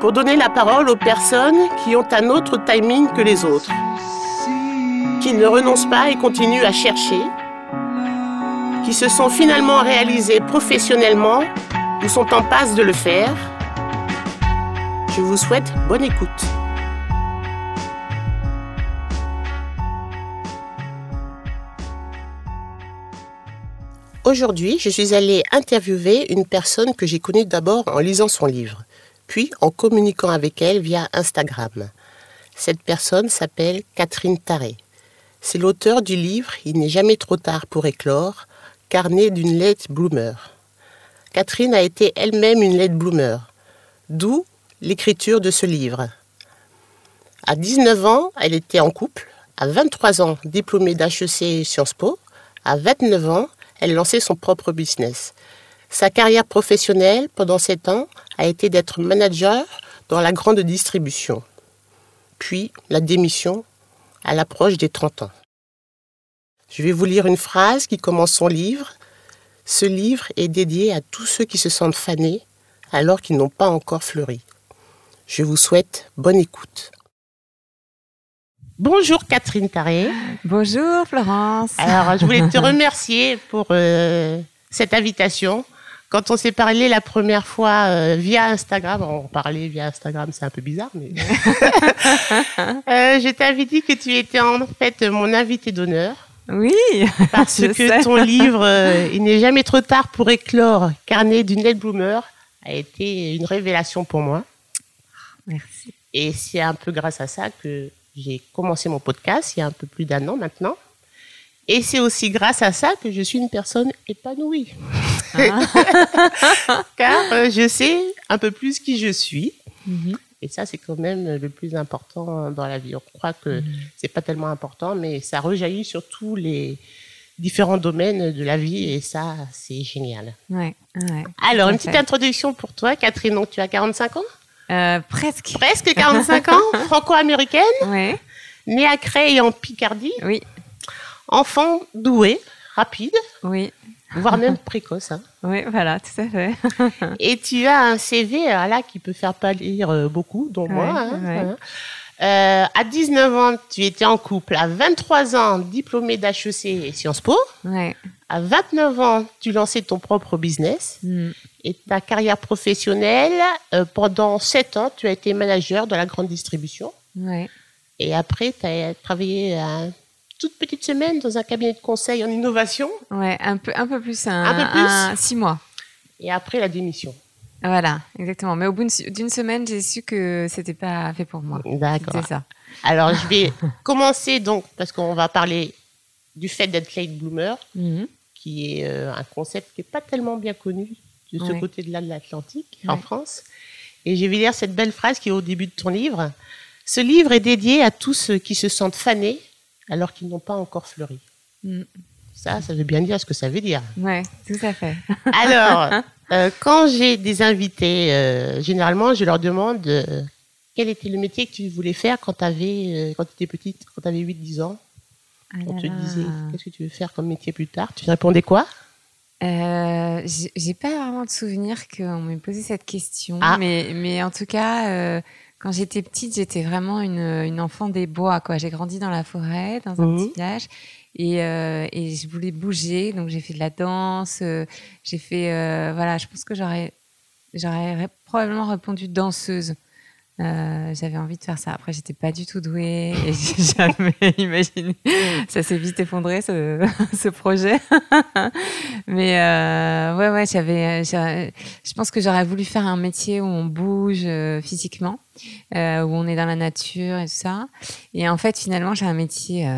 pour donner la parole aux personnes qui ont un autre timing que les autres, qui ne renoncent pas et continuent à chercher, qui se sont finalement réalisées professionnellement ou sont en passe de le faire. Je vous souhaite bonne écoute. Aujourd'hui, je suis allée interviewer une personne que j'ai connue d'abord en lisant son livre, puis en communiquant avec elle via Instagram. Cette personne s'appelle Catherine Taré. C'est l'auteur du livre Il n'est jamais trop tard pour éclore, carnet d'une late bloomer. Catherine a été elle-même une late bloomer, d'où l'écriture de ce livre. À 19 ans, elle était en couple. À 23 ans, diplômée d'HEC Sciences Po. À 29 ans, elle lançait son propre business. Sa carrière professionnelle pendant sept ans a été d'être manager dans la grande distribution. Puis la démission à l'approche des 30 ans. Je vais vous lire une phrase qui commence son livre. Ce livre est dédié à tous ceux qui se sentent fanés alors qu'ils n'ont pas encore fleuri. Je vous souhaite bonne écoute. Bonjour Catherine Taré. Bonjour Florence. Alors, je voulais te remercier pour euh, cette invitation. Quand on s'est parlé la première fois euh, via Instagram, on parlait via Instagram, c'est un peu bizarre, mais euh, je t'avais dit que tu étais en fait mon invité d'honneur. Oui. Parce que ton livre, Il n'est jamais trop tard pour éclore, carnet d'une lettre bloomer, a été une révélation pour moi. Merci. Et c'est un peu grâce à ça que j'ai commencé mon podcast il y a un peu plus d'un an maintenant. Et c'est aussi grâce à ça que je suis une personne épanouie. Ah. Car euh, je sais un peu plus qui je suis. Mhm. Et ça, c'est quand même le plus important dans la vie. On croit que mhm. c'est pas tellement important, mais ça rejaillit sur tous les différents domaines de la vie et ça, c'est génial. Ouais, Alors, une petite introduction pour toi, Catherine. Donc, tu as 45 ans? Euh, presque. Presque 45 ans, franco-américaine. Oui. Née à Creil en Picardie. Oui. Enfant doué, rapide. Oui. Voire même précoce. Hein. Oui, voilà, tout à fait. Et tu as un CV là qui peut faire pâlir euh, beaucoup, dont moi. Hein, euh, à 19 ans, tu étais en couple. À 23 ans, diplômé d'HEC et Sciences Po. Ouais. À 29 ans, tu lançais ton propre business. Mm. Et ta carrière professionnelle, euh, pendant 7 ans, tu as été manager de la grande distribution. Ouais. Et après, tu as travaillé à toute petite semaine dans un cabinet de conseil en innovation. Ouais, un peu, un peu plus. Un, un peu plus. six mois. Et après, la démission. Voilà, exactement. Mais au bout d'une semaine, j'ai su que c'était pas fait pour moi. D'accord. C'est ça. Alors, je vais commencer donc, parce qu'on va parler du fait d'être late bloomer, Mhm. qui est euh, un concept qui n'est pas tellement bien connu de ce Ouais. côté-là de l'Atlantique, en. France. Et je vais lire cette belle phrase qui est au début de ton livre. Ce livre est dédié à tous ceux qui se sentent fanés alors qu'ils n'ont pas encore fleuri. Mm. Ça, ça veut bien dire ce que ça veut dire. Ouais, tout à fait. Alors, euh, quand j'ai des invités, euh, généralement, je leur demande euh, quel était le métier que tu voulais faire quand tu avais, quand tu étais petite, quand tu avais 8-10 ans? Ah On te disait qu'est-ce que tu veux faire comme métier plus tard? Tu répondais quoi? Euh, j'ai j'ai pas vraiment de souvenir qu'on m'ait posé cette question, Ah. mais, mais en tout cas, euh, quand j'étais petite, j'étais vraiment une, une enfant des bois. quoi. J'ai grandi dans la forêt, dans un Mhm. petit village, et, euh, et je voulais bouger, donc j'ai fait de la danse. euh, j'ai fait, euh, voilà, je pense que j'aurais, j'aurais probablement répondu danseuse. Euh, j'avais envie de faire ça. Après, j'étais pas du tout douée et j'ai jamais imaginé. Ça s'est vite effondré ce, projet. Mais euh, ouais, ouais, j'avais. Je pense que j'aurais voulu faire un métier où on bouge euh, physiquement, euh, où on est dans la nature et tout ça. Et en fait, finalement, j'ai un métier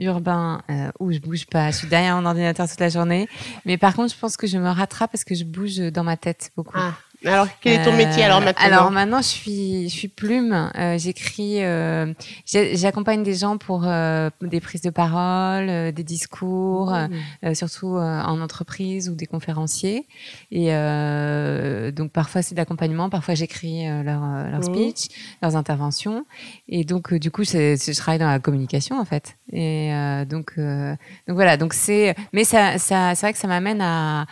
urbain où je bouge pas. Je suis derrière mon ordinateur toute la journée. Mais par contre, je pense que je me rattrape parce que je bouge dans ma tête beaucoup. Ah. Alors, quel est ton métier alors Euh, maintenant Alors maintenant, je suis, je suis plume. Euh, J'écris, euh, j'accompagne des gens pour euh, des prises de parole, euh, des discours, Mmh. euh, surtout euh, en entreprise ou des conférenciers. Et euh, donc parfois c'est d'accompagnement, parfois j'écris euh, leur, leur Mhm. speech, leurs interventions. Et donc euh, du coup, je travaille dans la communication en fait. Et euh, donc, euh, donc voilà. Donc c'est, mais ça, ça, c'est vrai que ça m'amène à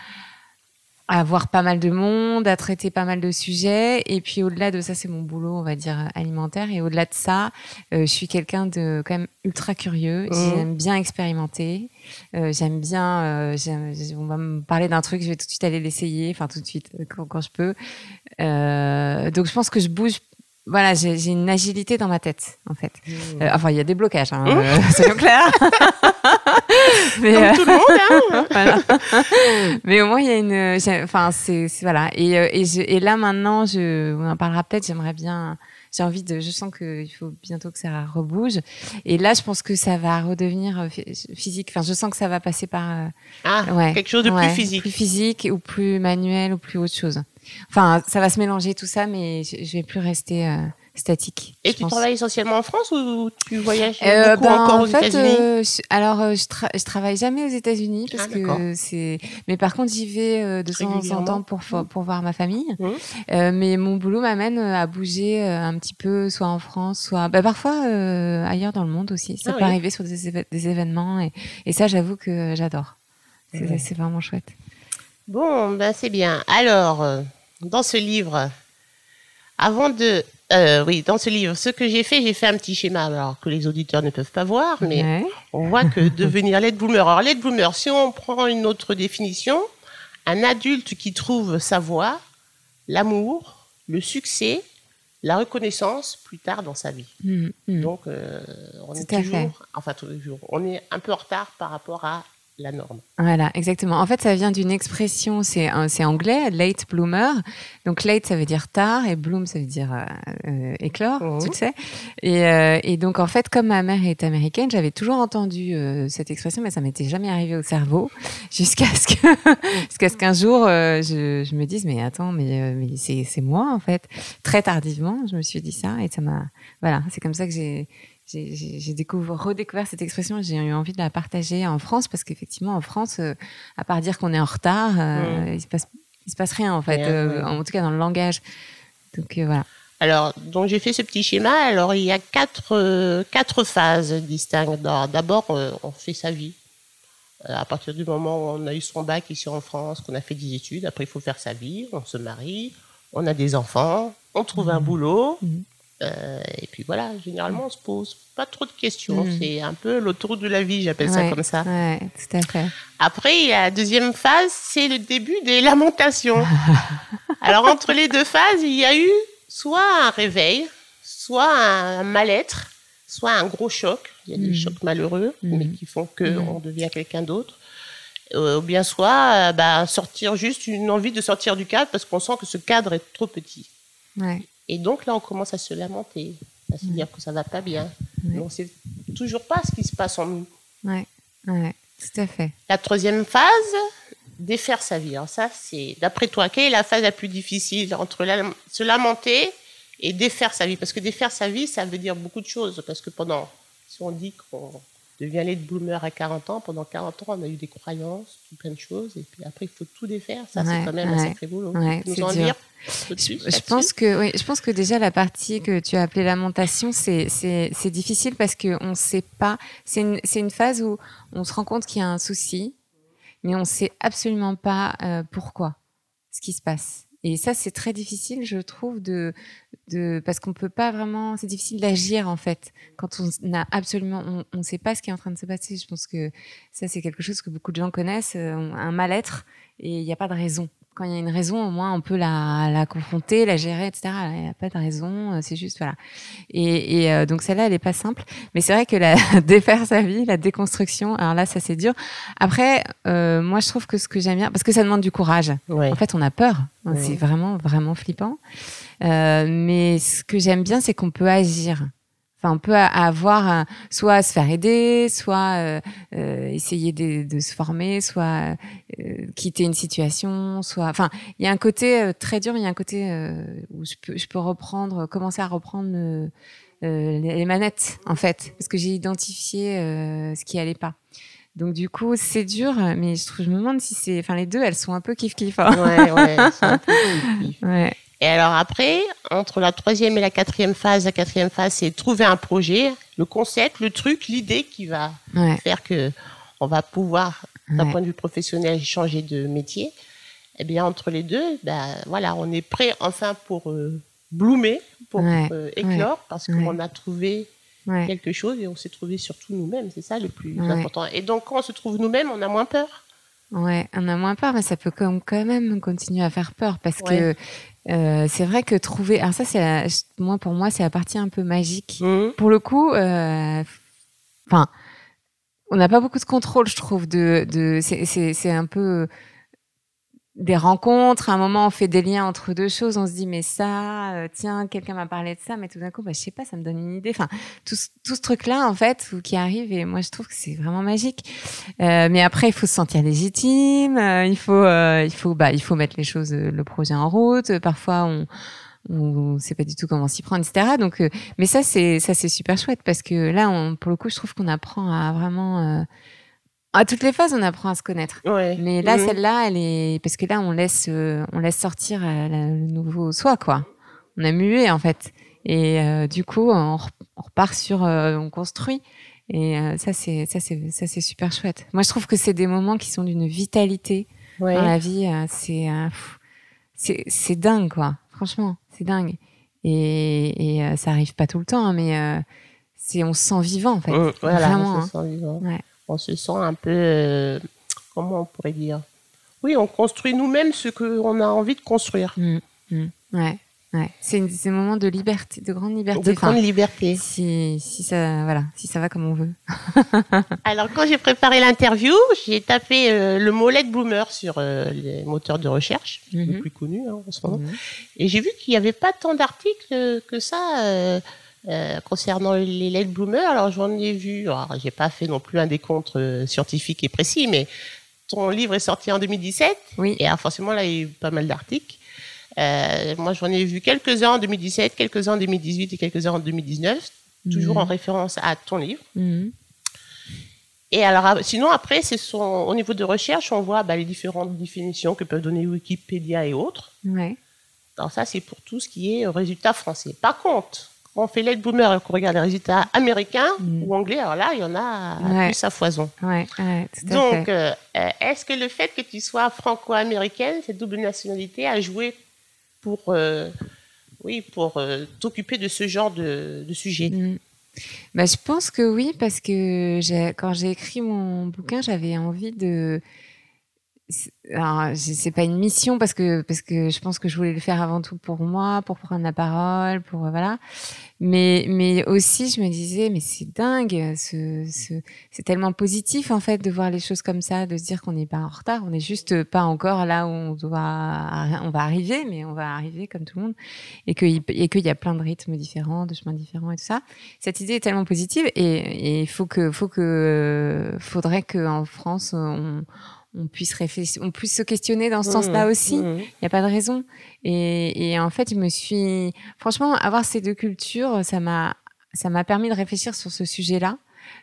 à voir pas mal de monde, à traiter pas mal de sujets. Et puis au-delà de ça, c'est mon boulot, on va dire, alimentaire. Et au-delà de ça, euh, je suis quelqu'un de quand même ultra curieux. Mhm. J'aime bien expérimenter. Euh, j'aime bien, euh, j'aime- on va me parler d'un truc, je vais tout de suite aller l'essayer, enfin tout de suite, quand, quand je peux. Donc je pense que je bouge. Voilà, j'ai une agilité dans ma tête, en fait. Euh, enfin, il y a des blocages, hein, euh, soyons clairs. Mais, Comme euh, tout le monde, hein voilà. Mais au moins, il y a une. j'ai- Enfin, c'est c'est- voilà. Et, euh, et, je- et là maintenant, je, on en parlera peut-être. J'aimerais bien. J'ai envie de. Je sens qu'il faut bientôt que ça rebouge. Et là, je pense que ça va redevenir euh, phy- physique. Enfin, je sens que ça va passer par. euh, Ah, ouais, quelque chose de ouais, plus physique. plus physique ou plus manuel ou plus autre chose. Enfin, ça va se mélanger tout ça, mais je, je vais plus rester euh, statique. Et tu pense. travailles essentiellement en France ou tu voyages Euh, beaucoup ben, encore en aux fait, États-Unis euh, alors euh, je, tra- je travaille jamais aux États-Unis parce Ah, que c'est. Mais par contre, j'y vais de temps en temps pour fo- pour voir ma famille. Euh, mais mon boulot m'amène à bouger un petit peu, soit en France, soit bah, parfois ailleurs dans le monde aussi. Ça Ah peut oui. arriver sur des, événements et, et ça, j'avoue que j'adore. C'est Ouais. c'est vraiment chouette. Bon, ben c'est bien. Alors, dans ce livre, avant de... euh, oui, dans ce livre, ce que j'ai fait, j'ai fait un petit schéma alors que les auditeurs ne peuvent pas voir, mais Ouais. on voit que devenir late bloomer. Alors, late bloomer, si on prend une autre définition, un adulte qui trouve sa voie, l'amour, le succès, la reconnaissance plus tard dans sa vie. Mm, mm. Donc, euh, on est Tout toujours, enfin toujours, on est un peu en retard par rapport à la norme. Voilà, exactement. En fait, ça vient d'une expression, c'est anglais, late bloomer. Donc late, ça veut dire tard, et bloom, ça veut dire euh, euh, éclore, Mhm. tu le sais. Et, euh, et donc en fait, comme ma mère est américaine, j'avais toujours entendu euh, cette expression, mais ça m'était jamais arrivé au cerveau, jusqu'à ce que jusqu'à ce qu'un jour je, je me dise, mais attends, mais, mais c'est moi en fait. Très tardivement, je me suis dit ça, et ça m'a, voilà, c'est comme ça que j'ai j'ai- j'ai j'ai découvert, redécouvert cette expression et j'ai eu envie de la partager en France parce qu'effectivement, en France, euh, à part dire qu'on est en retard, euh, il se passe, il se passe rien en fait, Rien, euh, ouais. en tout cas dans le langage. Donc voilà. Alors, donc j'ai fait ce petit schéma. Alors, il y a quatre, quatre phases distinctes. D'abord, on fait sa vie. À partir du moment où on a eu son bac ici en France, qu'on a fait des études, après il faut faire sa vie, on se marie, on a des enfants, on trouve un boulot. Mhm. Euh, et puis voilà, généralement, on se pose pas trop de questions. Mhm. C'est un peu l'autoroute de la vie, j'appelle ça comme ça. Ouais, tout à fait. Après, la deuxième phase, c'est le début des lamentations. Alors, entre les deux phases, il y a eu soit un réveil, soit un mal-être, soit un gros choc. Il y a des Mhm. chocs malheureux, Mhm. mais qui font que Mhm. on devient quelqu'un d'autre. Euh, ou bien soit euh, bah, sortir juste une envie de sortir du cadre parce qu'on sent que ce cadre est trop petit. Ouais. Et donc là, on commence à se lamenter, à se dire que ça va pas bien. Ouais. On sait toujours pas ce qui se passe en nous. Ouais, ouais, tout à fait. La troisième phase, défaire sa vie. Alors ça, c'est, d'après toi, quelle est la phase la plus difficile entre la- se lamenter et défaire sa vie? Parce que défaire sa vie, ça veut dire beaucoup de choses. Parce que pendant, si on dit qu'on devient late bloomer à 40 ans, pendant 40 ans, on a eu des croyances, plein de choses. Et puis après, il faut tout défaire. Ça, Ouais, c'est quand même un ouais. sacré boulot. Ouais, nous en dire de Je, pense que oui, je pense que déjà la partie que tu as appelée lamentation, c'est c'est c'est difficile parce que on sait pas. C'est une c'est une phase où on se rend compte qu'il y a un souci, mais on sait absolument pas euh, pourquoi ce qui se passe. Et ça, c'est très difficile, je trouve, de, parce qu'on peut pas vraiment. C'est difficile d'agir en fait quand on n'a absolument, on, on sait pas ce qui est en train de se passer. Je pense que ça, c'est quelque chose que beaucoup de gens connaissent, euh, un mal-être, et il n'y a pas de raison quand il y a une raison, au moins on peut la, la confronter, la gérer, etc. Il n'y a pas de raison, euh, c'est juste voilà. Et, et euh, donc celle-là, elle est pas simple, mais c'est vrai que la défaire sa vie, la déconstruction, alors là, ça c'est dur. Après, euh, moi je trouve que ce que j'aime bien, parce que ça demande du courage. Ouais. En fait, on a peur, Ouais. c'est vraiment vraiment flippant. Euh, mais ce que j'aime bien, c'est qu'on peut agir. Enfin, on peut avoir un- soit se faire aider, soit euh, euh, essayer de, de se former, soit euh, quitter une situation, soit. Enfin, il y a un côté très dur, mais il y a un côté où je peux, je peux reprendre, commencer à reprendre les, manettes, en fait, parce que j'ai identifié ce qui allait pas. Donc du coup, c'est dur, mais je, trouve, je me demande si c'est, enfin les deux, elles sont un peu kiff kiff. Hein. Ouais, ouais, c'est un peu kiff. Ouais. Et alors après, entre la troisième et la quatrième phase, la quatrième phase, c'est trouver un projet, le concept, le truc, l'idée qui va Ouais. faire que on va pouvoir, d'un Ouais. point de vue professionnel, changer de métier. Eh bien, entre les deux, ben, voilà, on est prêt enfin pour euh, bloomer, pour Ouais, euh, éclore, parce qu'on a trouvé quelque chose et on s'est trouvé surtout nous-mêmes. C'est ça le plus important. Et donc, quand on se trouve nous-mêmes, on a moins peur. Ouais, on a moins peur, mais ça peut quand quand même continuer à faire peur parce Ouais. que euh, c'est vrai que trouver. Alors ça, c'est la- moi pour moi, c'est la partie un peu magique. Mhm. Pour le coup, euh, enfin, on n'a pas beaucoup de contrôle, je trouve. De, de c'est- c'est c'est un peu des rencontres. À un moment, on fait des liens entre deux choses. On se dit, mais ça, euh, tiens, quelqu'un m'a parlé de ça, mais tout d'un coup, bah, je sais pas, ça me donne une idée. Enfin, tout, tout ce truc-là, en fait, qui arrive, et moi, je trouve que c'est vraiment magique. Euh, mais après, il faut se sentir légitime. euh, il faut, euh, il faut, bah, il faut mettre les choses, euh, le projet en route. Euh, Parfois, on on sait pas du tout comment s'y prendre, etc. Donc, mais ça, c'est ça, c'est super chouette parce que là, on, pour le coup, je trouve qu'on apprend à vraiment à toutes les phases, on apprend à se connaître. Ouais. Mais là, Mhm. celle-là, elle est parce que là, on laisse, euh, on laisse sortir euh, la- le nouveau soi, quoi. On a mué en fait, et euh, du coup, on, re- on repart sur, on construit. Et ça, c'est ça, c'est ça, c'est super chouette. Moi, je trouve que c'est des moments qui sont d'une vitalité Ouais. dans la vie. c'est c'est c'est dingue, quoi. Franchement, c'est dingue. Et, et ça arrive pas tout le temps, hein, mais c'est on se sent vivant en fait. Voilà, Vraiment, on hein. se sent vivant. Ouais. On se sent un peu, euh, comment on pourrait dire? Oui, on construit nous-mêmes ce qu'on a envie de construire. Mm, mm, ouais, ouais. C'est un moment de liberté, de grande liberté. De Enfin, grande liberté. si, si ça, voilà, si ça va comme on veut. Alors, quand j'ai préparé l'interview, j'ai tapé euh, le mot LED Bloomer sur euh, les moteurs de recherche, les Mhm. plus connus hein, en ce moment. Et j'ai vu qu'il n'y avait pas tant d'articles que ça euh, euh, concernant les LED Bloomers. Alors, j'en ai vu, alors, j'ai pas fait non plus un décompte euh, scientifique et précis, mais ton livre est sorti en 2017. Oui. Et alors, forcément, là, il y a eu pas mal d'articles. Euh, moi, j'en ai vu quelques-uns en 2017, quelques-uns en 2018 et quelques-uns en 2019, toujours en référence à ton livre. Mhm. Et alors, ah, sinon, après, c'est son, au niveau de recherche, on voit bah, les différentes définitions que peuvent donner Wikipédia et autres. Ouais. Alors, ça, c'est pour tout ce qui est résultats français. Par contre, on fait l'aide boomer et qu'on regarde les résultats américains Mm. ou anglais, alors là, il y en a Ouais. plus à foison. Ouais, ouais, tout à Donc, euh, est-ce que le fait que tu sois franco-américaine, cette double nationalité, a joué pour, euh, oui, pour euh, t'occuper de ce genre de, de sujet? Mm. Bah, je pense que oui, parce que quand j'ai écrit mon bouquin, j'avais envie de. C'est- pas une mission parce que parce que je pense que je voulais le faire avant tout pour moi, pour prendre la parole, pour euh, voilà. Mais mais aussi, je me disais, mais c'est dingue, ce, ce c'est tellement positif en fait de voir les choses comme ça, de se dire qu'on n'est pas en retard, on n'est juste pas encore là où on doit, on va arriver, mais on va arriver comme tout le monde, et qu'il et qu'il y a plein de rythmes différents, de chemins différents et tout ça cette idée est tellement positive et il faut que faut que faudrait que en France on, on puisse réfléchir, on puisse se questionner dans ce Mmh, sens-là aussi. Il mmh. n'y a pas de raison. Et, et en fait, je me suis franchement avoir ces deux cultures, ça m'a ça m'a permis de réfléchir sur ce sujet-là,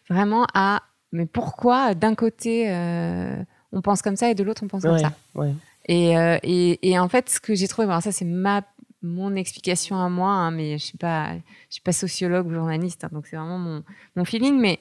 vraiment à mais pourquoi d'un côté euh, on pense comme ça et de l'autre on pense comme ça. ouais. Et, euh, et, et en fait, ce que j'ai trouvé, bon, ça c'est ma mon explication à moi, hein, mais je suis pas, je suis pas sociologue ou journaliste, hein, donc c'est vraiment mon, mon feeling. Mais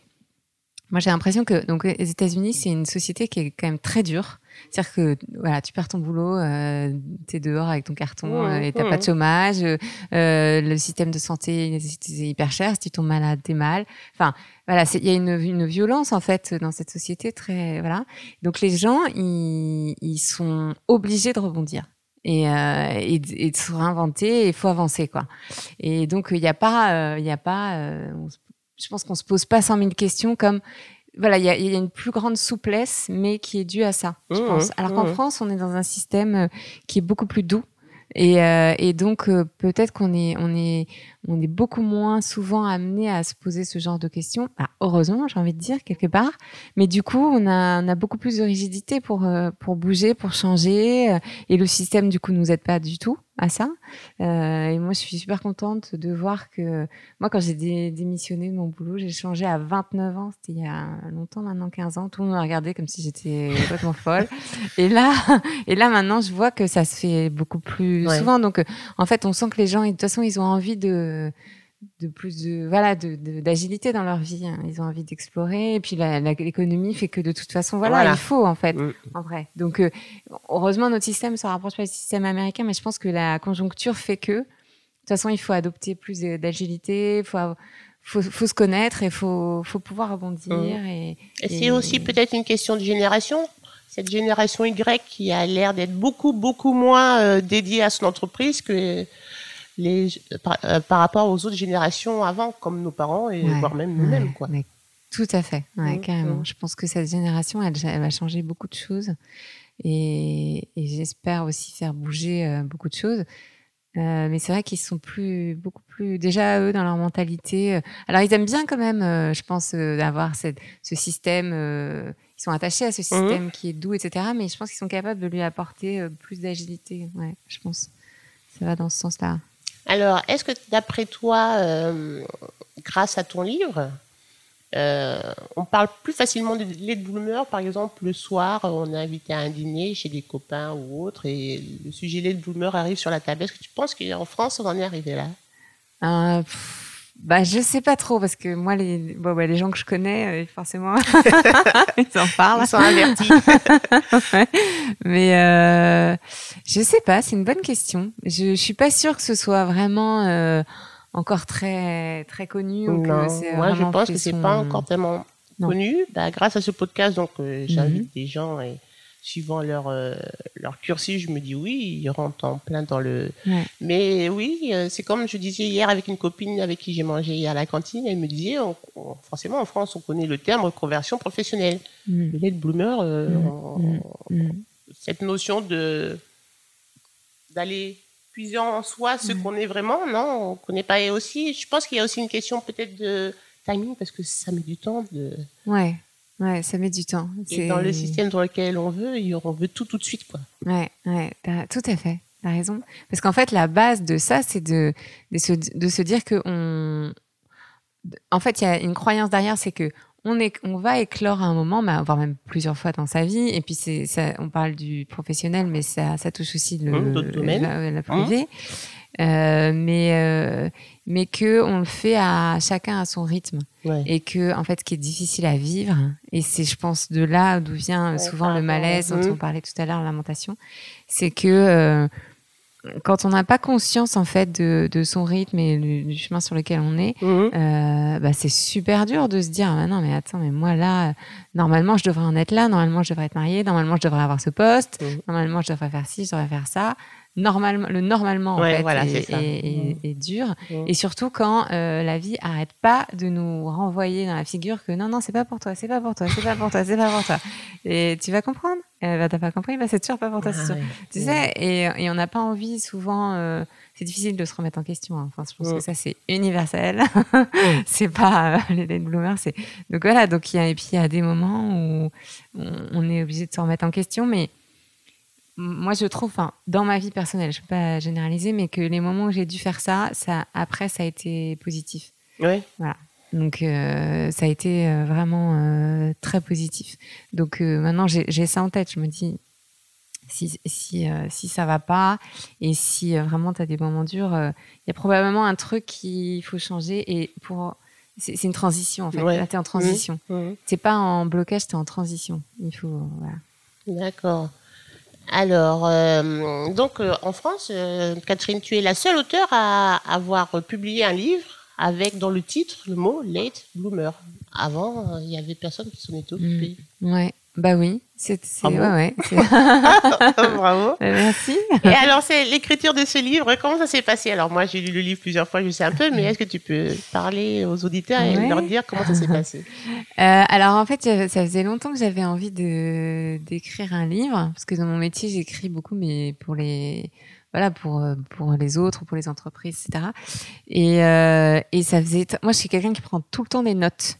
moi, j'ai l'impression que donc les États-Unis, c'est une société qui est quand même très dure, C'est-à-dire que voilà, tu perds ton boulot, euh, tu es dehors avec ton carton Mmh, euh, et t'as mmh. pas de chômage, euh, le système de santé c'est hyper cher, si tu tombes malade, t'es mal. Enfin, voilà, il y a une, une violence en fait dans cette société très voilà. Donc les gens, ils, ils sont obligés de rebondir. Et, euh, et, de- et de se réinventer, il faut avancer quoi. Et donc il n'y a pas, euh, il a pas, euh, on se- je pense qu'on se pose pas 100 000 questions comme voilà, il y a, il y a une plus grande souplesse, mais qui est due à ça, je Mmh, pense. Alors qu'en mmh. France, on est dans un système euh, qui est beaucoup plus doux. Et, euh, et donc, euh, peut-être qu'on est, on est, on est beaucoup moins souvent amené à se poser ce genre de questions. Bah, heureusement, j'ai envie de dire, quelque part. Mais du coup, on a, on a beaucoup plus de rigidité pour, euh, pour bouger, pour changer. euh, Et le système, du coup, nous aide pas du tout à ça. Euh, et moi, je suis super contente de voir que moi, quand j'ai dé- démissionné de mon boulot, j'ai changé à 29 ans. C'était il y a longtemps, maintenant 15 ans. Tout le monde m'a regardé comme si j'étais complètement folle. Et là, et là, maintenant, je vois que ça se fait beaucoup plus Ouais. souvent. Donc, en fait, on sent que les gens, de toute façon, ils ont envie de de plus de voilà de de- d'agilité dans leur vie hein. ils ont envie d'explorer et puis l'économie fait que de toute façon voilà, Voilà. il faut en fait en vrai donc euh, heureusement notre système se rapproche pas du système américain mais je pense que la conjoncture fait que de toute façon il faut adopter plus de- d'agilité faut faut, faut se connaître et faut faut pouvoir rebondir Mm. et, Et c'est aussi peut-être une question de génération. Cette génération Y qui a l'air d'être beaucoup, beaucoup moins euh, dédiée à son entreprise que les, par, euh, par rapport aux autres générations avant, comme nos parents et Ouais, voire même nous-mêmes. ouais, quoi. mais tout à fait, ouais, carrément. mm. Je pense que cette génération, elle, elle va changer beaucoup de choses et, et j'espère aussi faire bouger euh, beaucoup de choses. Euh, mais c'est vrai qu'ils sont plus, beaucoup plus, déjà eux dans leur mentalité. euh, Alors ils aiment bien quand même, euh, je pense, euh, d'avoir ce système. euh, ils sont attachés à ce système qui est doux, etc. Mais je pense qu'ils sont capables de lui apporter euh, plus d'agilité. Ouais, je pense. Ça va dans ce sens-là. Alors, est-ce que d'après toi, euh, grâce à ton livre, euh, on parle plus facilement de late bloomer, par exemple, le soir, on est invité à un dîner chez des copains ou autres, et le sujet late bloomer arrive sur la table. Est-ce que tu penses qu'en France, on en est arrivé là? Euh, bah, je sais pas trop parce que moi, les, bon, bah, les gens que je connais, euh, forcément, ils en parlent. Ils sont avertis. Ouais. Mais euh, je sais pas, c'est une bonne question. Je, je suis pas sûre que ce soit vraiment euh, encore très très connu. ou Non, moi je pense que c'est son- pas encore tellement Non. connu. Bah, grâce à ce podcast, donc euh, j'invite Mhm. des gens et suivant leur euh, leur cursus, je me dis oui, ils rentrent en plein dans le. Ouais. Mais oui, euh, c'est comme je disais hier avec une copine avec qui j'ai mangé à la cantine. Elle me disait, on- on- forcément en France, on connaît le terme reconversion professionnelle. Mm, Le late bloomer, euh, Mm, on- mm, mm. cette notion de d'aller puiser en soi ce qu'on est vraiment, non, on connaît pas. Et aussi, je pense qu'il y a aussi une question peut-être de timing parce que ça met du temps. De... Ouais, ouais, ça met du temps. Et C'est- dans le système dans lequel on veut, on veut tout tout de suite, quoi. Ouais, ouais, tout à fait. T'as raison. Parce qu'en fait, la base de ça, c'est de, de, se, de se dire que on. En fait, il y a une croyance derrière, c'est que on, est, on va éclore à un moment, bah, voire même plusieurs fois dans sa vie. Et puis, c'est, ça, on parle du professionnel, mais ça, ça touche aussi le, d'autres domaines. la, la privée. Euh, mais, euh, mais que on le fait à chacun à son rythme Ouais. et que en fait ce qui est difficile à vivre et c'est je pense de là d'où vient Ouais, souvent le malaise dont on parlait tout à l'heure la lamentation c'est que euh, quand on n'a pas conscience en fait de, de son rythme et du, du chemin sur lequel on est Mhm. euh, bah, c'est super dur de se dire ah, non mais attends mais moi là normalement je devrais en être là normalement je devrais être mariée normalement je devrais avoir ce poste Mhm. normalement je devrais faire ci je devrais faire ça normalement le normalement en fait voilà, est, c'est ça. est- est- est dur et surtout quand euh, la vie arrête pas de nous renvoyer dans la figure que non, non, c'est pas pour toi, c'est pas pour toi, c'est pas pour toi, c'est pas pour toi. Et tu vas comprendre. Euh, bah, t'as pas compris, bah, c'est toujours pas pour toi, c'est Ah sûr. ouais. Tu sais, et, et on n'a pas envie souvent. euh, c'est difficile de se remettre en question. hein. Enfin, je pense que ça c'est universel. c'est pas euh, les late bloomers. C'est donc voilà. Donc il y a et puis il y a des moments où on, on est obligé de se remettre en question, mais moi je trouve, enfin, dans ma vie personnelle, je peux pas généraliser, mais que les moments où j'ai dû faire ça, ça après ça a été positif. Ouais. Donc euh, ça a été euh, vraiment euh, très positif. Donc euh, maintenant j'ai ça en tête. Je me dis si si si ça va pas et si vraiment tu as des moments durs, il y a probablement un truc qu'il faut changer et pour c'est c'est une transition en fait. Ouais. Là tu es en transition. Mhm. T'es pas en blocage, tu es en transition. Il faut voilà. D'accord. Alors, euh, donc euh, en France, euh, Catherine, tu es la seule auteure à avoir publié un livre avec dans le titre le mot late bloomer. Avant, il y avait personne qui s'en était occupé. Mmh. Ouais, bah oui. C'est, Bravo. ouais, ouais, Bravo. Euh, Merci. Et alors, c'est l'écriture de ce livre, comment ça s'est passé? Alors, moi, j'ai lu le livre plusieurs fois, je sais un peu, mais est-ce que tu peux parler aux auditeurs et Ouais. leur dire comment ça s'est passé? Euh, alors en fait, j'avais- ça faisait longtemps que j'avais envie de d'écrire un livre parce que dans mon métier, j'écris beaucoup, mais pour les voilà pour euh, pour les autres, pour les entreprises, etc. Et euh, et ça faisait. Moi, je suis quelqu'un qui prend tout le temps des notes.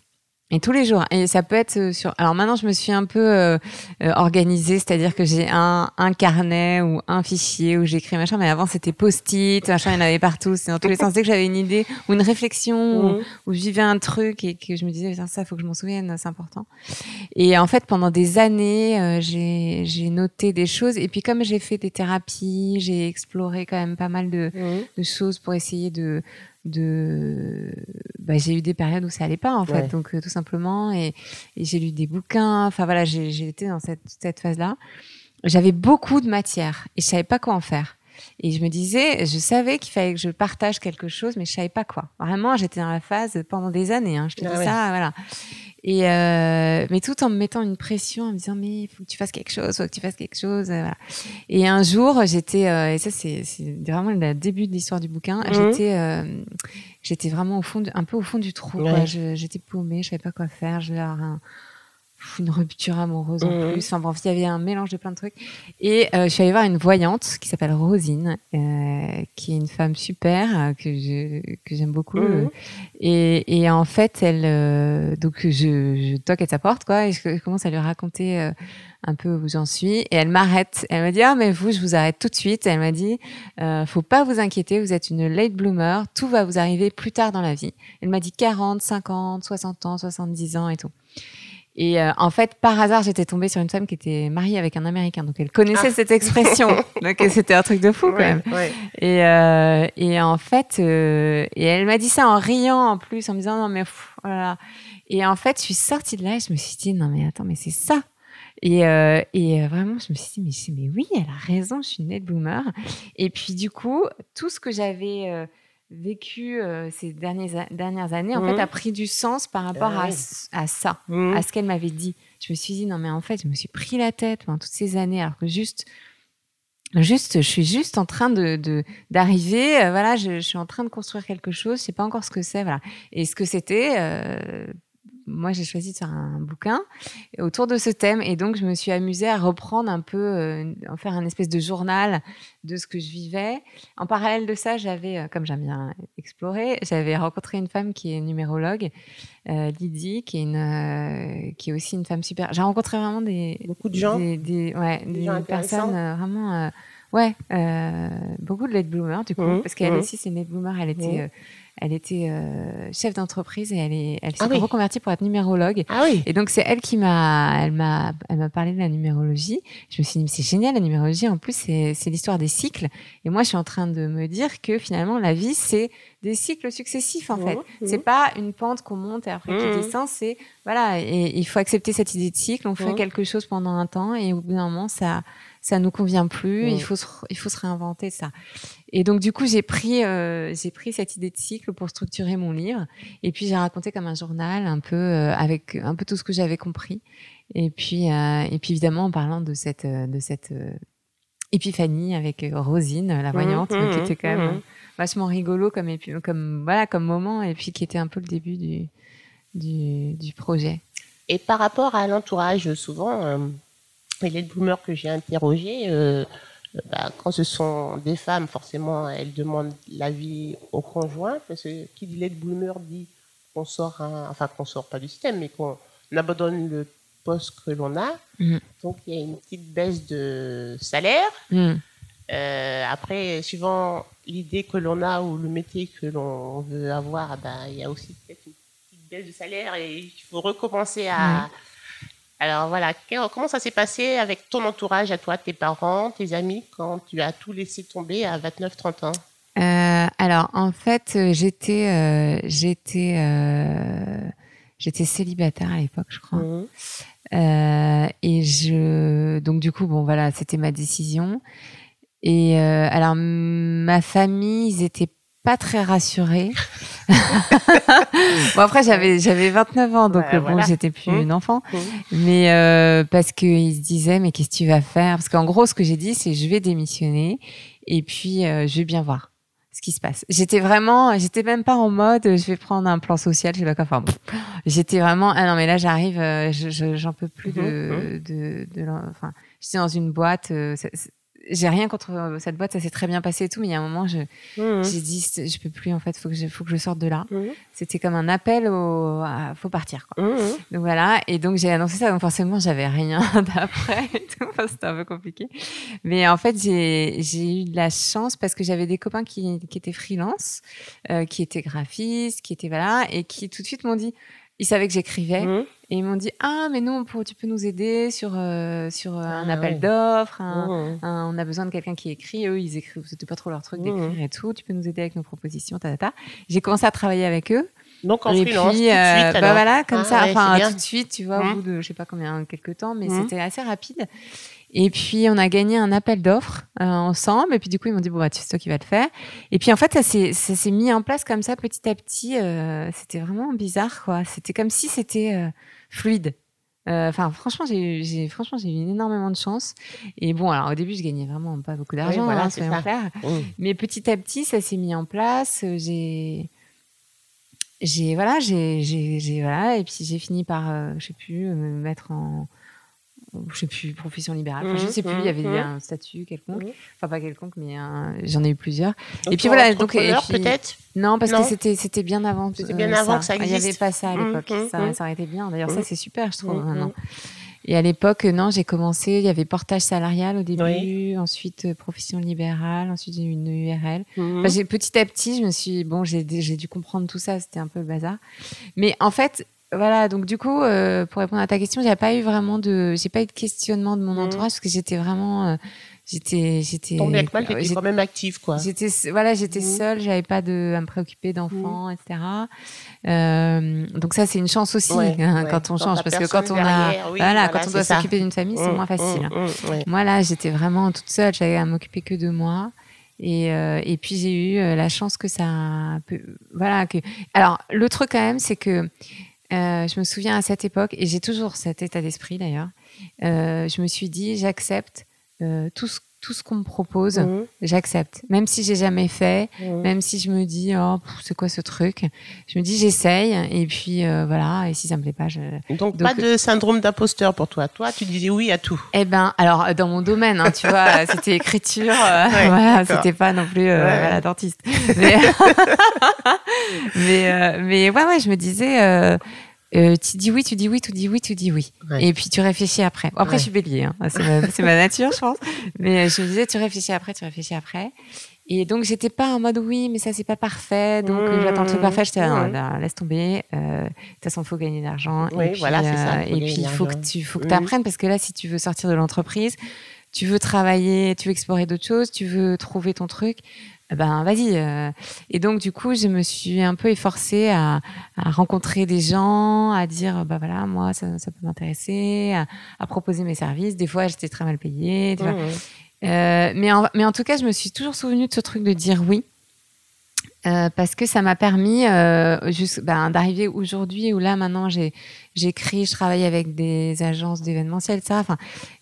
Et tous les jours. Et ça peut être euh, sur. Alors maintenant, je me suis un peu euh, euh, organisée, c'est-à-dire que j'ai un, un carnet ou un fichier où j'écris machin. Mais avant, c'était post-it, machin, il y en avait partout. C'est dans tous les sens. Dès que j'avais une idée ou une réflexion ou, Mhm. où je vivais un truc et que je me disais, ça, faut que je m'en souvienne, c'est important. Et en fait, pendant des années, euh, j'ai j'ai noté des choses. Et puis, comme j'ai fait des thérapies, j'ai exploré quand même pas mal de, Mhm. de choses pour essayer de. De bah, j'ai eu des périodes où ça allait pas en fait Ouais. donc euh, tout simplement et, et j'ai lu des bouquins enfin voilà j'ai été dans cette, cette phase là j'avais beaucoup de matière et je savais pas quoi en faire et je me disais, je savais qu'il fallait que je partage quelque chose, mais je savais pas quoi. Vraiment, j'étais dans la phase pendant des années. Hein, je te Ah dis ouais. ça, voilà. Et euh, mais tout en me mettant une pression, en me disant mais il faut que tu fasses quelque chose, faut que tu fasses quelque chose. euh, Voilà. Et un jour, j'étais euh, et ça c'est vraiment le début de l'histoire du bouquin. Mhm. J'étais euh, j'étais vraiment au fond, du- un peu au fond du trou. quoi. Ouais. J'étais paumée, je savais pas quoi faire. Je un, une rupture amoureuse en Mhm. plus. Enfin bref, il y avait un mélange de plein de trucs. Et euh, je suis allée voir une voyante qui s'appelle Rosine, euh, qui est une femme super euh, que je que j'aime beaucoup. Euh, et, et en fait, elle euh, donc je, je toque à sa porte quoi et je, je commence à lui raconter un peu où j'en suis et elle m'arrête. Elle m'a dit ah mais vous je vous arrête tout de suite. Elle m'a dit faut pas vous inquiéter, vous êtes une late bloomer, tout va vous arriver plus tard dans la vie. Elle m'a dit 40, 50, 60 ans, 70 ans et tout. Et euh, en fait, par hasard, j'étais tombée sur une femme qui était mariée avec un Américain, donc elle connaissait Ah. cette expression. donc c'était un truc de fou quand même. Ouais. Et, euh, et en fait, euh, et elle m'a dit ça en riant en plus, en me disant non mais pff, voilà. Et en fait, je suis sortie de là et je me suis dit non mais attends mais c'est ça. Et, euh, et euh, vraiment, je me suis dit mais, oui, elle a raison, je suis une net bloomer. Et puis du coup, tout ce que j'avais euh, vécu euh, ces dernières, dernières années, en fait, a pris du sens par rapport Ah à, à ça Mhm. à ce qu'elle m'avait dit. Je me suis dit, non, mais en fait, je me suis pris la tête pendant toutes ces années, alors que juste, juste, je suis juste en train de, de- d'arriver, euh, voilà, je, je suis en train de construire quelque chose, je sais pas encore ce que c'est, voilà. Et ce que c'était, euh, moi, j'ai choisi de faire un bouquin autour de ce thème, et donc je me suis amusée à reprendre un peu, euh, en faire un espèce de journal de ce que je vivais. En parallèle de ça, j'avais, euh, comme j'aime bien explorer, j'avais rencontré une femme qui est numérologue, euh, Lydie, qui est, une, euh, qui est aussi une femme super. J'ai rencontré vraiment des, Beaucoup de gens. des, des- ouais, Des des gens personnes vraiment, ouais, euh, beaucoup de late bloomers du coup, Mhm, parce qu'elle mhm. aussi c'est une late bloomer. Elle était, Mhm. euh, elle était euh, chef d'entreprise et elle est, elle s'est Ah oui. reconvertie pour être numérologue. Ah oui. Et donc c'est elle qui m'a, elle m'a, elle m'a parlé de la numérologie. Je me suis dit mais c'est génial la numérologie. En plus c'est, c'est l'histoire des cycles. Et moi je suis en train de me dire que finalement la vie c'est des cycles successifs en fait. Mhm, C'est pas une pente qu'on monte et après qui descend. C'est voilà. Et il faut accepter cette idée de cycle. On fait quelque chose pendant un temps et au bout d'un moment ça, ça nous convient plus. Il faut se, il faut se réinventer ça. Et donc du coup j'ai pris, euh, j'ai pris cette idée de cycle pour structurer mon livre. Et puis j'ai raconté comme un journal, un peu euh, avec un peu tout ce que j'avais compris. Et puis euh, et puis évidemment en parlant de cette de cette euh, épiphanie avec Rosine, la voyante, Mhm, qui était quand même mhm. euh, vachement rigolo comme comme voilà comme moment et puis qui était un peu le début du du, du projet. Et par rapport à l'entourage, souvent, euh, les late boomers que j'ai interrogés, euh, bah, quand ce sont des femmes, forcément, elles demandent l'avis au conjoint, parce que qui dit late boomer dit qu'on sort, un- enfin qu'on sort pas du système, mais qu'on abandonne le poste que l'on a. Mhm. Donc il y a une petite baisse de salaire. Hmm. Euh, après, suivant l'idée que l'on a ou le métier que l'on veut avoir, ben, il y a aussi peut-être une petite baisse de salaire et il faut recommencer à. Alors voilà, comment ça s'est passé avec ton entourage, à toi, tes parents, tes amis, quand tu as tout laissé tomber à 29-30 ans? Euh, alors en fait euh, j'étais euh, j'étais euh, j'étais célibataire à l'époque je crois. Mhm. et je, donc du coup, bon voilà, c'était ma décision. Et alors ma famille, ils étaient pas très rassurée. bon après j'avais j'avais 29 ans donc bon j'étais plus mmh. une enfant mmh. mais euh, parce qu'ils se disaient mais qu'est-ce que tu vas faire? Parce qu'en gros ce que j'ai dit c'est je vais démissionner et puis euh, je vais bien voir ce qui se passe. J'étais vraiment, j'étais même pas en mode, je vais prendre un plan social, je sais pas quoi. Enfin, j'étais vraiment, ah non mais là j'arrive, euh, j'en peux plus mmh. de, de, de, enfin, j'étais dans une boîte, j'ai rien contre euh, cette boîte, ça s'est très bien passé et tout, mais il y a un moment, je, mmh. j'ai dit, je peux plus, en fait, faut que je, faut que je sorte de là. Mmh. C'était comme un appel au, faut partir, quoi. Mmh. Donc voilà. Et donc, j'ai annoncé ça, donc forcément, j'avais rien d'après et tout. Enfin, c'était un peu compliqué. Mais en fait, j'ai, j'ai eu de la chance parce que j'avais des copains qui, qui étaient freelance, euh, qui étaient graphistes, qui étaient, voilà, et qui tout de suite m'ont dit, ils savaient que j'écrivais. Mmh. et ils m'ont dit ah mais nous tu peux nous aider sur euh, sur euh, un ah appel d'offres mmh. on a besoin de quelqu'un qui écrit. Eux ils écrivent c'était pas trop leur truc d'écrire mmh. et tout. Tu peux nous aider avec nos propositions ta, ta, ta. j'ai commencé à travailler avec eux. Donc en et freelance, puis, tout de euh, suite, bah voilà comme ah ça. enfin tout de suite tu vois au bout de je sais pas combien quelques temps mais c'était assez rapide et puis, on a gagné un appel d'offres euh, ensemble. Et puis, du coup, ils m'ont dit, bon, bah, c'est toi qui vas le faire. Et puis, en fait, ça s'est mis en place comme ça, petit à petit. Euh, c'était vraiment bizarre, quoi. C'était comme si c'était euh, fluide. Enfin, franchement, j'ai franchement j'ai eu énormément de chance. Et bon, alors au début, je gagnais vraiment pas beaucoup d'argent, voilà, hein. Mais petit à petit, ça s'est mis en place. J'ai j'ai voilà, j'ai voilà, et puis j'ai fini par, je sais plus, me mettre en je sais plus, profession libérale. Enfin, je mmh, sais plus, il y avait mmh, un statut quelconque. Mmh. Enfin, pas quelconque, mais j'en ai eu plusieurs. et puis voilà, donc. peut-être? Non, parce que c'était, c'était bien avant. C'était bien avant ça. que ça existe. Il n'y avait pas ça à l'époque. ça, ça, aurait été bien. D'ailleurs, ça, c'est super, je trouve, maintenant. Et à l'époque, non, j'ai commencé, il y avait portage salarial au début, ensuite euh, profession libérale, ensuite une URL. Enfin, petit à petit, je me suis, bon, j'ai, j'ai dû comprendre tout ça, c'était un peu le bazar. Mais en fait, voilà, donc du coup, euh, pour répondre à ta question, j'ai pas eu vraiment de, j'ai pas eu de questionnement de mon mmh. entourage parce que j'étais vraiment, euh, j'étais, j'étais. Mal, t'étais quand même active, quoi. J'étais, voilà, j'étais mmh. seule, j'avais pas de, à me préoccuper d'enfants, mmh. etc. Euh, donc ça, c'est une chance aussi hein, quand on change, parce que quand on a, voilà, quand on doit s'occuper d'une famille, c'est moins facile. Moi là, j'étais vraiment toute seule, j'avais à m'occuper que de moi. Et, euh, et puis j'ai eu euh, la chance que ça peut, voilà que alors le truc quand même c'est que euh, je me souviens à cette époque, et j'ai toujours cet état d'esprit d'ailleurs, euh, je me suis dit, j'accepte euh, tout ce tout ce qu'on me propose, mhm. j'accepte. Même si j'ai jamais fait, mhm. même si je me dis oh c'est quoi ce truc, je me dis j'essaye et puis voilà et si ça me plaît pas je. Donc, pas de syndrome d'imposteur pour toi. Toi tu disais oui à tout. Eh ben alors dans mon domaine hein, tu vois c'était écriture voilà c'était pas non plus la dentiste. Mais mais, mais ouais ouais je me disais euh, tu dis oui, tu dis oui, tu dis oui, tu dis oui. Et puis tu réfléchis après. Après, je suis bélier, hein. c'est ma, nature, je pense. Mais euh, je me disais, tu réfléchis après, tu réfléchis après. Et donc, j'étais pas en mode oui, mais ça, c'est pas parfait. Donc, euh, j'attends le truc parfait. J'étais là, laisse tomber. Euh, de toute façon, faut gagner de l'argent. Oui, et voilà, puis, il faut que tu faut que mmh. apprennes parce que là, si tu veux sortir de l'entreprise, tu veux travailler, tu veux explorer d'autres choses, tu veux trouver ton truc, ben vas-y. Euh. Et donc du coup, je me suis un peu efforcée à, à rencontrer des gens, à dire bah voilà, moi ça, ça peut m'intéresser, à, à, proposer mes services. Des fois, j'étais très mal payée. Tu vois. Euh, mais, en, mais en tout cas, je me suis toujours souvenue de ce truc de dire oui. Euh, parce que ça m'a permis euh, ben, d'arriver aujourd'hui où là maintenant j'ai j'écris, je travaille avec des agences d'événementiel, etc. Enfin,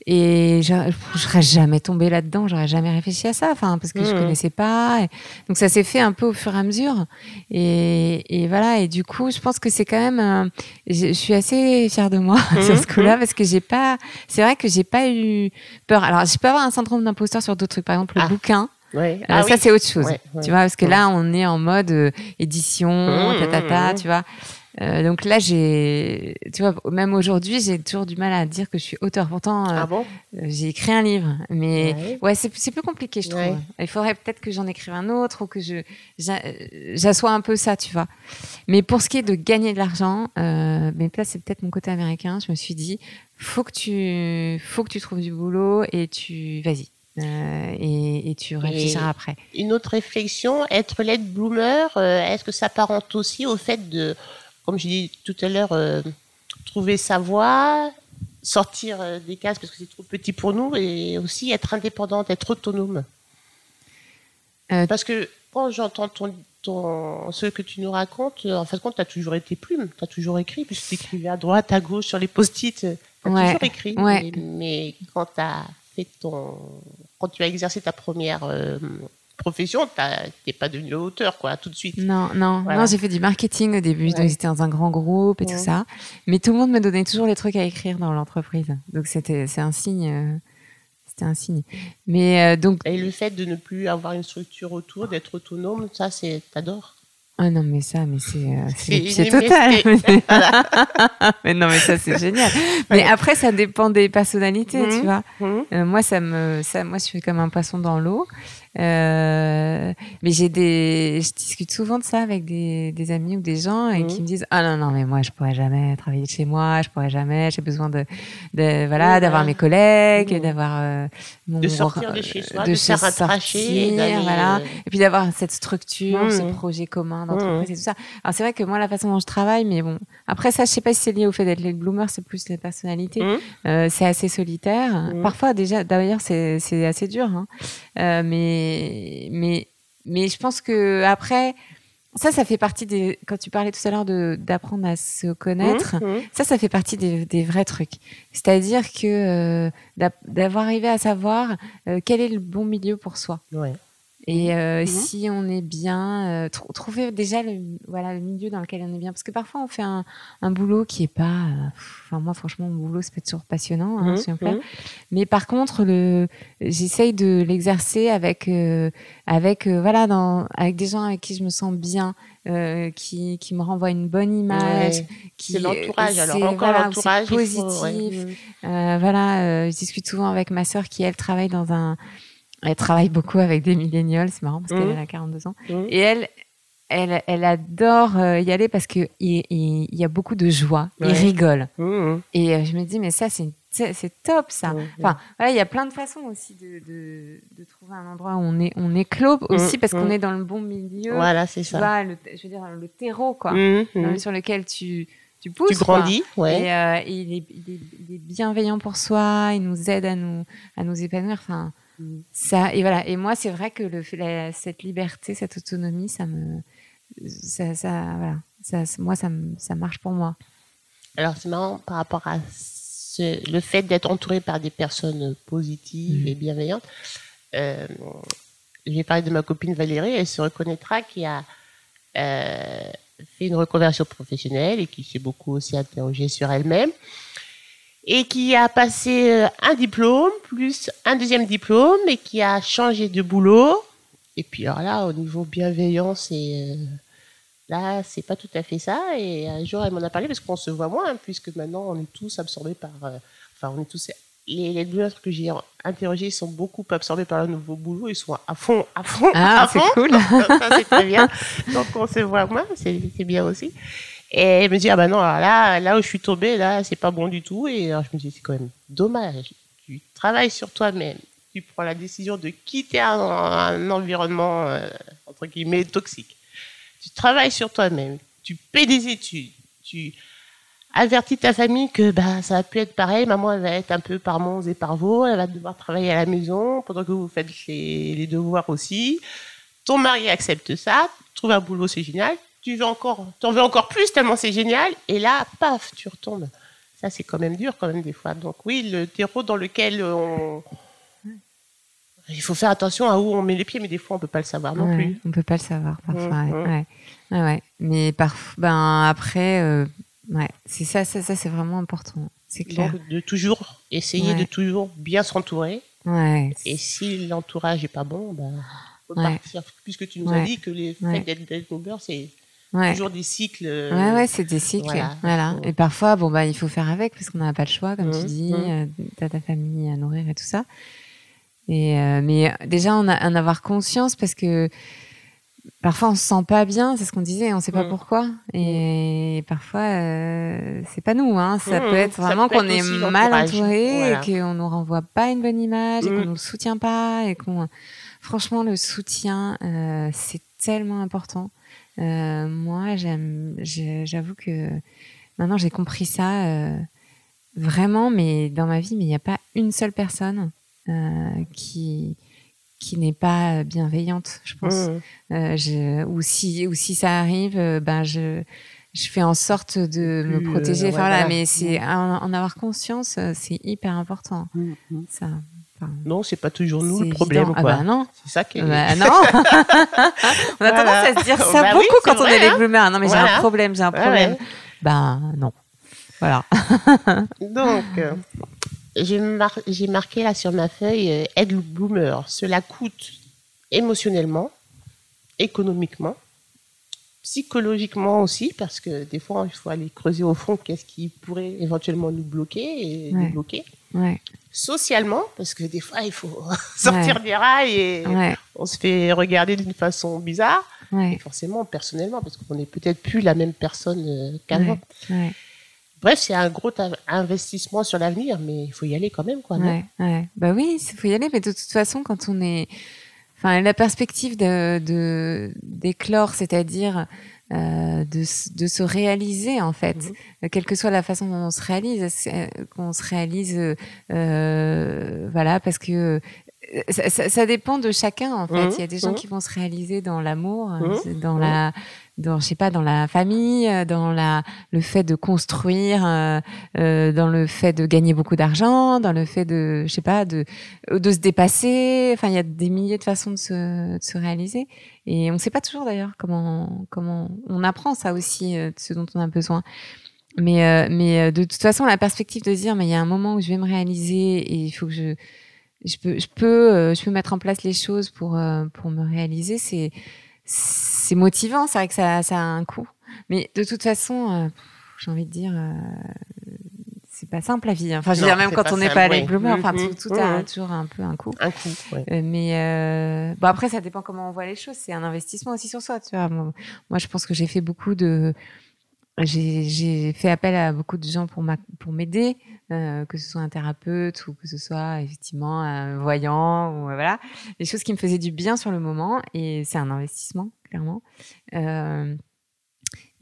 et je, je serais jamais tombée là-dedans, j'aurais jamais réfléchi à ça, enfin parce que je mmh. connaissais pas. Et, donc ça s'est fait un peu au fur et à mesure. Et, et voilà. Et du coup, je pense que c'est quand même, euh, je, suis assez fière de moi sur mmh. ce coup-là parce que j'ai pas. C'est vrai que j'ai pas eu peur. Alors, je peux avoir un syndrome d'imposteur sur d'autres trucs, par exemple le ah. bouquin. Ouais. Ah ça, c'est autre chose. tu vois, parce que là, on est en mode euh, édition, mmh, ta, tu vois. Euh, donc là, j'ai, tu vois, même aujourd'hui, j'ai toujours du mal à dire que je suis auteur. Pourtant, euh, ah bon? j'ai écrit un livre, mais ouais, c'est, plus compliqué, je trouve. Il faudrait peut-être que j'en écrive un autre ou que je j'assois un peu ça, tu vois. Mais pour ce qui est de gagner de l'argent, mais là, c'est peut-être mon côté américain. Je me suis dit, faut que tu, faut que tu trouves du boulot et tu, vas-y. Et, et, tu réfléchiras après. Une autre réflexion, être late bloomer, est-ce que ça parente aussi au fait de comme je dis tout à l'heure, euh, trouver sa voie, sortir euh, des cases parce que c'est trop petit pour nous et aussi être indépendante, être autonome? Euh, Parce que quand j'entends ton, ton, ce que tu nous racontes, en fin de compte, tu as toujours été plume, tu as toujours écrit, puisque tu écrivais à droite, à gauche, sur les post-it, tu as Ouais, toujours écrit. ouais. Mais, mais quand, as fait ton, quand tu as exercé ta première euh, profession, tu n'es pas devenu auteur, quoi, tout de suite. Non, non, Voilà. non, j'ai fait du marketing au début, donc j'étais dans un grand groupe et tout ça. Mais tout le monde me donnait toujours les trucs à écrire dans l'entreprise. Donc c'était, c'est un signe, euh, c'était un signe. Mais euh, donc, Et le fait de ne plus avoir une structure autour, d'être autonome, ça, c'est, t'adores? Ah non, mais ça, mais c'est, euh, c'est, total. Voilà. mais non, mais ça c'est génial. Mais Ouais. après, ça dépend des personnalités, tu Mhm. vois. Hum, Euh, moi, ça me, ça, moi, je suis comme un poisson dans l'eau. Euh, mais j'ai des, je discute souvent de ça avec des, des amis ou des gens et Mhm. qui me disent ah non non mais moi je pourrais jamais travailler de chez moi, je pourrais jamais, j'ai besoin de, de voilà d'avoir mes collègues, Mhm. d'avoir euh, mon De sortir de chez soi, de se faire rattracher, voilà, euh, et puis d'avoir cette structure, ce Mhm. projet commun Mhm. d'entreprise et tout ça. Alors c'est vrai que moi la façon dont je travaille, mais bon après ça je sais pas si c'est lié au fait d'être les bloomers, c'est plus hum. Euh, c'est assez solitaire. Mhm. Parfois, déjà, d'ailleurs, c'est c'est assez dur. hein. Euh, mais, mais, mais je pense que après, ça, ça fait partie des. Quand tu parlais tout à l'heure d'apprendre à se connaître, Hum, hum. ça, ça fait partie des, des vrais trucs. C'est-à-dire que euh, d'avoir arrivé à savoir euh, quel est le bon milieu pour soi. Ouais. Et euh, Mhm. si on est bien, euh, tr- trouver déjà le, voilà, le milieu dans lequel on est bien. Parce que parfois, on fait un, un boulot qui est pas. euh, Enfin, moi, franchement, mon boulot, c'est pas toujours passionnant, hein, Hum, soyons clairs. hum. Mais par contre, le, j'essaye de l'exercer avec, euh, avec, euh, voilà, dans, avec des gens avec qui je me sens bien, euh, qui, qui me renvoient une bonne image. Ouais. Qui, C'est l'entourage, alors encore voilà, l'entourage. faut- positif. ouais. Euh, voilà, euh, je discute souvent avec ma sœur qui, elle, travaille dans un. Elle travaille beaucoup avec des millénials, c'est marrant parce qu'elle a 42 ans. Mhm. Et elle, elle, elle adore euh, y aller parce qu'il il, il y a beaucoup de joie. Il Ouais. rigole. Hum, hum. Et euh, je me dis, mais ça, c'est top, ça. Enfin, voilà, il y a plein de façons aussi de, de, de trouver un endroit où on est, on éclot aussi Mhm, parce qu'on est dans le bon milieu. Voilà, c'est ça. vois, le, je veux dire, le terreau, quoi, sur lequel tu, tu pousses. Tu grandis, ouais. Et, euh, et il, est, il, est, il est bienveillant pour soi, il nous aide à nous, à nous épanouir. Enfin, Mm. ça, et voilà. Et moi, c'est vrai que le, fait- la- cette liberté, cette autonomie, ça me. Ça, ça, voilà. Ça, moi, ça, me- ça marche pour moi. Alors, c'est marrant par rapport à ce- le fait d'être entouré par des personnes positives Mhm. et bienveillantes. Euh, je vais parler de ma copine Valérie, elle se reconnaîtra qui a euh, fait une reconversion professionnelle et qui s'est beaucoup aussi interrogée sur elle-même et qui a passé euh, un diplôme plus un deuxième diplôme et qui a changé de boulot. Et puis alors là, au niveau bienveillance et euh, Là, c'est pas tout à fait ça. Et un jour, elle m'en a parlé parce qu'on se voit moins, hein, puisque maintenant, on est tous absorbés par. euh, enfin, on est tous. Les, les blogueurs que j'ai interrogés sont beaucoup absorbés par le nouveau boulot. Ils sont à fond, à fond, Ah, à c'est fond. cool. ça, c'est très bien. Donc, on se voit moins, c'est c'est bien aussi. Et elle me dit, ah ben non, là, là où je suis tombée, là, c'est pas bon du tout. Et alors, je me dis, c'est quand même dommage. Tu travailles sur toi-même. Tu prends la décision de quitter un, environnement, euh, entre guillemets, toxique. Tu travailles sur toi-même. Tu paies des études. Tu avertis ta famille que bah, ça va plus être pareil. Maman, elle va être un peu par Mons et par Vaux. Elle va devoir travailler à la maison pendant que vous faites les devoirs aussi. Ton mari accepte ça. Trouve un boulot, c'est génial. Tu veux encore, t'en veux encore plus tellement c'est génial. Et là, paf, tu retombes. Ça, c'est quand même dur, quand même, des fois. Donc, oui, le terreau dans lequel on. Il faut faire attention à où on met les pieds, mais des fois, on peut pas le savoir non Ouais, plus. On peut pas le savoir parfois. Mhm. ouais, ouais. Ouais, ouais. Mais parfois, ben après, euh, ouais, c'est ça, ça, ça c'est vraiment important. C'est clair. Donc, de toujours essayer de toujours bien s'entourer. ouais. Et si l'entourage est pas bon, ben, partir. Puisque tu nous as dit que les faits d'être c'est ouais. toujours des cycles. euh, Ouais, ouais, c'est des cycles. Voilà. voilà. Et parfois, bon, bah, il faut faire avec parce qu'on n'a pas le choix, comme tu Mhm, dis. mhm. euh, T'as ta famille à nourrir et tout ça. Et, euh, mais déjà, en, a- en avoir conscience parce que parfois, on se sent pas bien, c'est ce qu'on disait, on sait pas Mhm. pourquoi. Et parfois, euh, c'est pas nous. Hein. Ça peut être vraiment qu'on est mal entouré Voilà. et qu'on nous renvoie pas une bonne image et qu'on nous soutient pas. Et qu'on... Franchement, le soutien, c'est tellement important. Euh, moi, j'aime, j'avoue que maintenant j'ai compris ça. euh, vraiment, mais dans ma vie, mais il n'y a pas une seule personne qui qui n'est pas bienveillante, je pense. Mmh. je, ou si ou si ça arrive, ben je je fais en sorte de me protéger. enfin, voilà, mais c'est en, avoir conscience, c'est hyper important. Mmh, Ça. Non, c'est pas toujours nous le problème. Ah bah non. C'est ça qui est. Bah non. on a tendance à se dire ça bah beaucoup quand on est les bloomers. Non, mais j'ai un problème, j'ai un problème. Ben non. Voilà. Donc, euh, j'ai marqué là sur ma feuille euh, aide le bloomer. Cela coûte émotionnellement, économiquement, psychologiquement aussi, parce que des fois, il faut aller creuser au fond qu'est-ce qui pourrait éventuellement nous bloquer et nous bloquer. Socialement, parce que des fois, il faut sortir des rails et on se fait regarder d'une façon bizarre. Et forcément, personnellement, parce qu'on n'est peut-être plus la même personne euh, qu'avant. Bref, c'est un gros investissement sur l'avenir, mais il faut y aller quand même, quoi. Ouais, ouais. Bah oui, il faut y aller, mais de toute façon, quand on est, enfin, la perspective de d'éclore, c'est-à-dire euh, de, de, se réaliser en fait, mmh. quelle que soit la façon dont on se réalise, euh, qu'on se réalise, euh, voilà, parce que euh, ça, ça, ça, dépend de chacun en fait. Il y a des gens qui vont se réaliser dans l'amour, dans la dans je sais pas dans la famille euh, dans la le fait de construire euh, euh, dans le fait de gagner beaucoup d'argent dans le fait de je sais pas de de se dépasser. Enfin il y a des milliers de façons de se, de se réaliser. Et on ne sait pas toujours d'ailleurs comment comment on apprend ça aussi euh, ce dont on a besoin. Mais euh, mais de toute façon la perspective de dire mais il y a un moment où je vais me réaliser et il faut que je je peux je peux je peux mettre en place les choses pour pour me réaliser c'est c'est motivant, c'est vrai que ça, ça, a un coût. Mais de toute façon, euh, j'ai envie de dire, euh, c'est pas simple la vie. Enfin, je veux dire, même quand on n'est pas avec Bloomer, enfin, tout, tout a toujours un peu un coût. Un coût, euh, mais bon, après, ça dépend comment on voit les choses. C'est un investissement aussi sur soi, tu vois. Moi je pense que j'ai fait beaucoup de j'ai fait appel à beaucoup de gens pour m'aider, euh, que ce soit un thérapeute ou que ce soit effectivement un voyant ou voilà, des choses qui me faisaient du bien sur le moment et c'est un investissement clairement. Euh,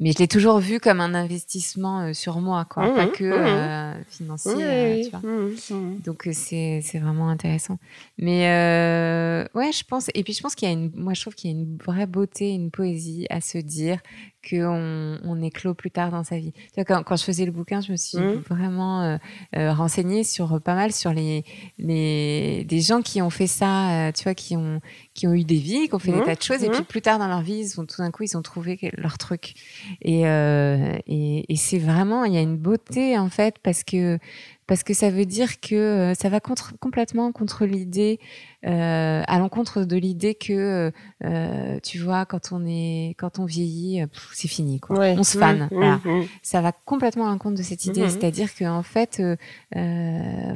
mais je l'ai toujours vu comme un investissement euh, sur moi, quoi, pas mmh, que mmh. euh, financier. tu vois. Mmh, Donc c'est c'est vraiment intéressant. Mais euh, ouais, je pense. Et puis je pense qu'il y a une, moi je trouve qu'il y a une vraie beauté, une poésie à se dire qu'on on éclot plus tard dans sa vie. Quand, quand je faisais le bouquin, je me suis vraiment euh, euh, renseignée sur pas mal sur les les des gens qui ont fait ça, tu vois, qui ont qui ont eu des vies, qui ont fait des tas de choses, et puis plus tard dans leur vie, ils ont, tout d'un coup, ils ont trouvé leur truc. Et, euh, et, et c'est vraiment, il y a une beauté en fait parce que parce que ça veut dire que euh, ça va contre, complètement contre l'idée, euh, à l'encontre de l'idée que, euh, tu vois, quand on est, quand on vieillit, euh, c'est fini, quoi. On se fane. Mmh, voilà. Mmh, mmh. Ça va complètement à l'encontre de cette idée, c'est-à-dire qu'en fait, euh,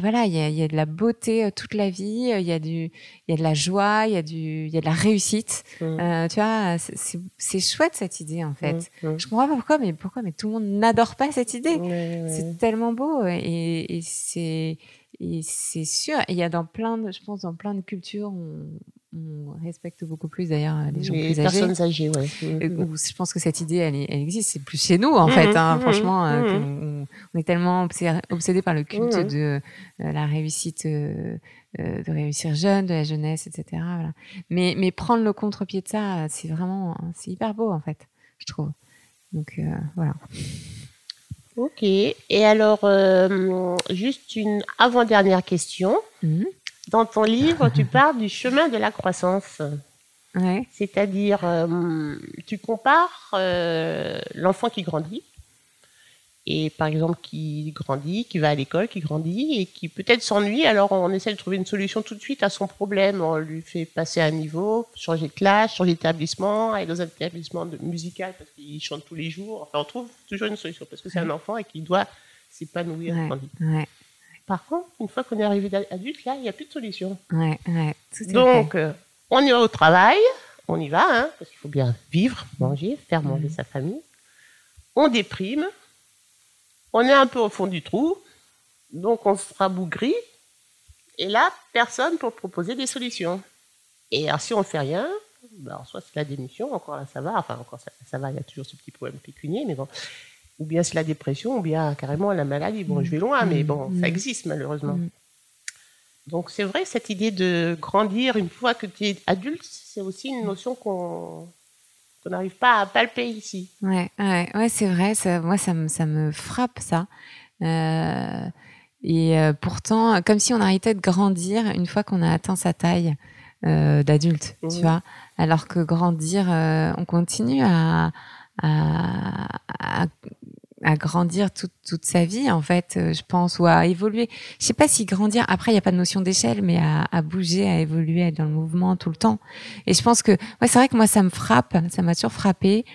voilà, il y a, y a, de la beauté toute la vie, il y a du, il y a de la joie, il y a du, il y a de la réussite. tu vois, c'est chouette cette idée en fait. Je comprends pas pourquoi, mais pourquoi, mais tout le monde n'adore pas cette idée. C'est tellement beau et et c'est et c'est sûr. il y a dans plein de, je pense, dans plein de cultures, on, on respecte beaucoup plus d'ailleurs les gens plus personnes âgées. ouais. je pense que cette idée, elle, elle existe. C'est plus chez nous, en mmh, fait. Hein, mmh, franchement, euh, on, est tellement obsédé, par le culte de euh, la réussite, euh, de réussir jeune, de la jeunesse, etc. Voilà. Mais, mais prendre le contre-pied de ça, c'est vraiment, c'est hyper beau, en fait, je trouve. Donc voilà. Ok. Et alors, euh, juste une avant-dernière question. Mhm. Dans ton livre, tu parles du chemin de la croissance. Ouais. C'est-à-dire, euh, tu compares euh, l'enfant qui grandit et par exemple qui grandit, qui va à l'école, qui grandit et qui peut-être s'ennuie, alors on essaie de trouver une solution tout de suite à son problème. On lui fait passer un niveau, changer de classe, changer d'établissement, aller dans un établissement musical parce qu'il chante tous les jours. Enfin, on trouve toujours une solution parce que c'est un enfant et qu'il doit s'épanouir. Ouais, Par contre, une fois qu'on est arrivé adulte, là, il n'y a plus de solution. Ouais, Donc, euh, on y va au travail, on y va, hein, parce qu'il faut bien vivre, manger, faire manger sa famille. On déprime, on est un peu au fond du trou, donc on sera bougri, et là, personne pour proposer des solutions. Et alors, si on ne fait rien, ben, soit c'est la démission, encore là ça va, enfin encore ça, ça va, il y a toujours ce petit problème pécunier, mais bon. ou bien c'est la dépression, ou bien carrément la maladie. Bon, je vais loin, mais bon, ça existe malheureusement. Donc c'est vrai, cette idée de grandir une fois que tu es adulte, c'est aussi une notion qu'on n'arrive pas à palper ici. Ouais, ouais, ouais c'est vrai. Ça, moi, ça me, ça me frappe ça. Euh, et euh, pourtant, comme si on arrêtait de grandir une fois qu'on a atteint sa taille euh, d'adulte, tu mmh. vois. Alors que grandir, on continue à, à, à grandir toute, toute, sa vie, en fait, euh, je pense, ou à évoluer. Je sais pas si grandir, après, il n'y a pas de notion d'échelle, mais à, bouger, à évoluer, à être dans le mouvement tout le temps. Et je pense que, ouais, c'est vrai que moi, ça me frappe, ça m'a toujours frappé,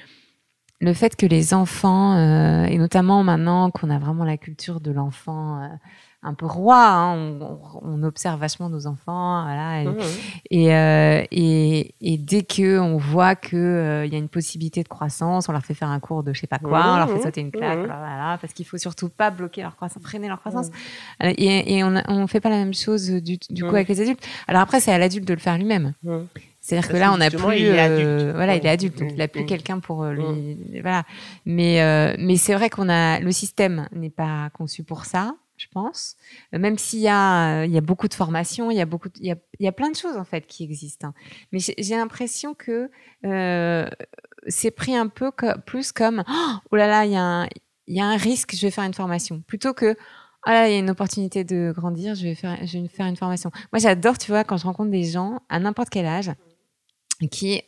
le fait que les enfants, euh, et notamment maintenant qu'on a vraiment la culture de l'enfant, euh, un peu roi. Hein. On, observe vachement nos enfants, voilà, et, mmh, mmh. Euh, et, et, dès que on voit que euh, il y a une possibilité de croissance, on leur fait faire un cours de je sais pas quoi, on leur fait mmh, sauter une claque, voilà, parce qu'il faut surtout pas bloquer leur croissance, freiner leur croissance. Euh, et, et on, on fait pas la même chose du, du coup avec les adultes. Alors après, c'est à l'adulte de le faire lui-même. C'est-à-dire que là, on a plus, il voilà, il est adulte, donc il a plus quelqu'un pour lui, voilà. Mais mais c'est vrai qu'on a le système n'est pas conçu pour ça je pense. Euh, même s'il y a, euh, y a beaucoup de formations, il y a beaucoup, il, y a, plein de choses en fait qui existent. Hein. Mais j'ai l'impression que euh, c'est pris un peu plus comme oh là là, il y, a un, risque, je vais faire une formation, plutôt que oh là, il y a une opportunité de grandir, je vais faire, une formation. Moi, j'adore, tu vois, quand je rencontre des gens à n'importe quel âge qui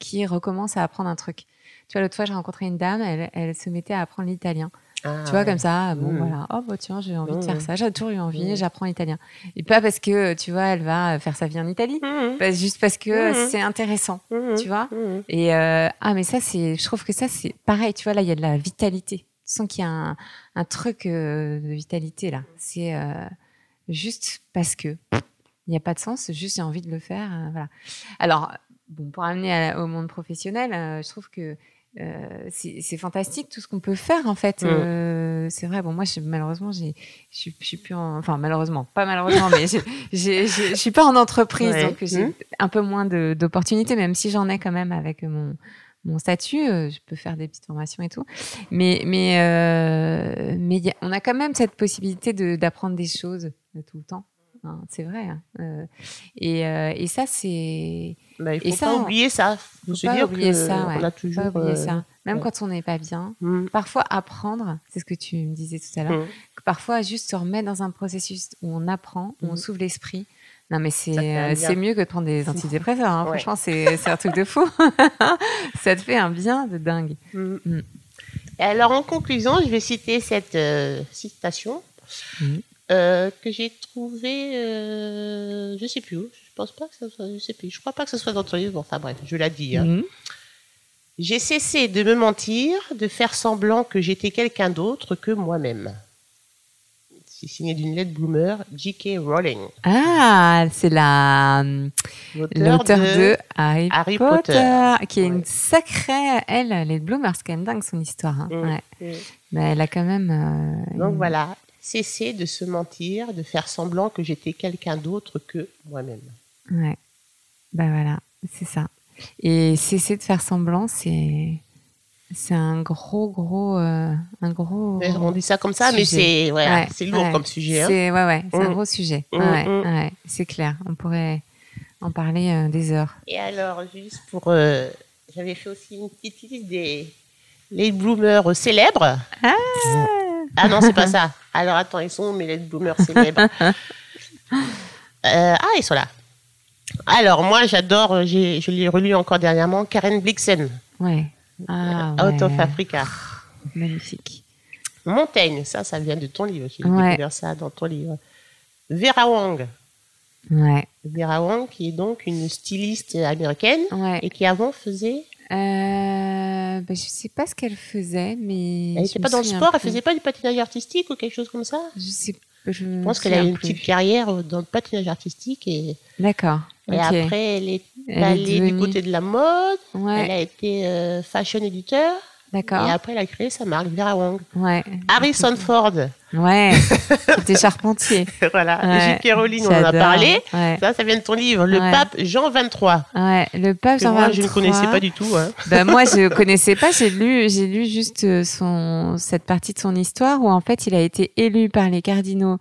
qui recommencent à apprendre un truc. Tu vois, l'autre fois, j'ai rencontré une dame, elle se mettait à apprendre l'italien. Ah, tu vois, comme ça, bon, mmh. voilà, oh, bah, tiens, j'ai envie de faire mmh. ça, j'ai toujours eu envie, mmh. j'apprends l'italien. Et pas parce que, tu vois, elle va faire sa vie en Italie, juste parce que c'est intéressant, tu vois. Et, euh, ah, mais ça, c'est, je trouve que ça, c'est pareil, tu vois, là, il y a de la vitalité. Tu sens qu'il y a un, un truc euh, de vitalité, là. C'est euh, juste parce que il n'y a pas de sens, juste j'ai envie de le faire, voilà. Alors, bon, pour amener au monde professionnel, je trouve que euh, c'est fantastique tout ce qu'on peut faire en fait. Mm. Euh, c'est vrai. Bon, moi, je, malheureusement, je suis plus en, enfin malheureusement, pas malheureusement, mais je suis pas en entreprise, donc j'ai mm. un peu moins d'opportunités, même si j'en ai quand même avec mon mon statut. Euh, je peux faire des petites formations et tout, mais mais mais on a quand même cette possibilité d'apprendre des choses tout le temps. Hein, c'est vrai. Hein. et, et ça, c'est bah, il faut pas oublier ça. Il faut pas oublier ça, On a toujours. Pas oublier ça. Même quand on n'est pas bien. Mm. Parfois, apprendre, c'est ce que tu me disais tout à l'heure. Mm. Parfois, juste se remettre dans un processus où on apprend, où on mm. s'ouvre l'esprit. Non, mais c'est euh, mieux que de prendre des antidépresseurs. Hein. Franchement, c'est un truc de fou. ça te fait un bien de dingue. Et alors, en conclusion, je vais citer cette euh, citation euh, que j'ai trouvée, je ne sais plus où, je pense pas que ça soit, je sais plus, je crois pas que ce soit dans ton livre. Enfin bref, je l'ai dit. Hein. Mhm. J'ai cessé de me mentir, de faire semblant que j'étais quelqu'un d'autre que moi-même. C'est signé d'une lettre bloomer, J.K. Rowling. Ah, c'est la l'auteur de, Harry, Potter, qui est une sacrée, elle, les bloomer, c'est quand même dingue son histoire. Hein. Mm, ouais. Mm. Mais elle a quand même. Euh, Donc voilà, cesser de se mentir, de faire semblant que j'étais quelqu'un d'autre que moi-même. Ouais. Ben voilà, c'est ça. Et cesser de faire semblant, c'est c'est un gros gros euh, un gros. On dit ça comme ça, mais c'est ouais, c'est lourd comme sujet. Hein. C'est ouais ouais, c'est un mm. gros sujet. Mm, mm. c'est clair. On pourrait en parler euh, des heures. Et alors juste pour, euh, j'avais fait aussi une petite liste des les bloomers célèbres. Ah. Ah non, c'est pas ça. Alors attends, ils sont mes les bloomers célèbres. ah, ils sont là. Alors, moi, j'adore, euh, je l'ai relu encore dernièrement, Karen Blixen. Ouais. Ah, Out of Africa. Magnifique. Montaigne, ça, ça vient de ton livre. J'ai découvert ça dans ton livre. Vera Wang. Ouais. Vera Wang, qui est donc une styliste américaine et qui avant faisait. Euh, ben, je sais pas ce qu'elle faisait, mais. Elle n'était pas dans le sport, elle faisait pas du patinage artistique ou quelque chose comme ça? Je sais je, pense qu'elle a eu une petite carrière dans le patinage artistique. Et, D'accord. Et après, elle est allée du côté de la mode. Elle a été euh, fashion éditeur. D'accord. Et après, elle a créé sa marque, Vera Wang. Ouais. Harrison Ford. Ouais, c'était charpentier. voilà, Ouais, Pierroline, on en a parlé. Ouais. Ça, ça vient de ton livre, Le Ouais. Pape Jean 23. Ouais, le pape Jean moi, je ne 23. connaissais pas du tout. Hein. Bah, moi, je connaissais pas. J'ai lu, j'ai lu juste euh, son cette partie de son histoire où en fait, il a été élu par les cardinaux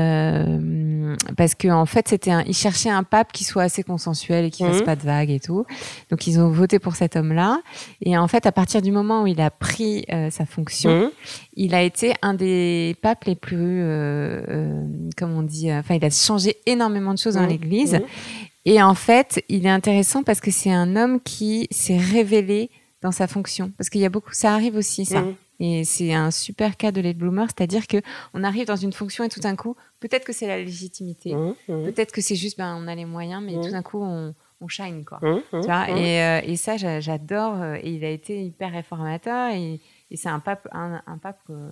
euh, parce que en fait, c'était un, il cherchait un pape qui soit assez consensuel et qui fasse Mhm. pas de vagues et tout. Donc, ils ont voté pour cet homme-là. Et en fait, à partir du moment où il a pris euh, sa fonction, Hum, il a été un des papes les plus, euh, euh, comment on dit, euh, enfin, il a changé énormément de choses dans hum, l'Église. hum. Et en fait, il est intéressant parce que c'est un homme qui s'est révélé dans sa fonction. Parce qu'il y a beaucoup, ça arrive aussi, ça. Hum. Et c'est un super cas de late bloomer, c'est-à-dire que on arrive dans une fonction et tout d'un coup, peut-être que c'est la légitimité, peut-être que c'est juste, ben, on a les moyens, mais tout d'un coup, on, on shine, quoi. Tu vois, et, euh, et ça, j'a- j'adore. Et il a été hyper réformateur et, et c'est un pape, un, un pape euh,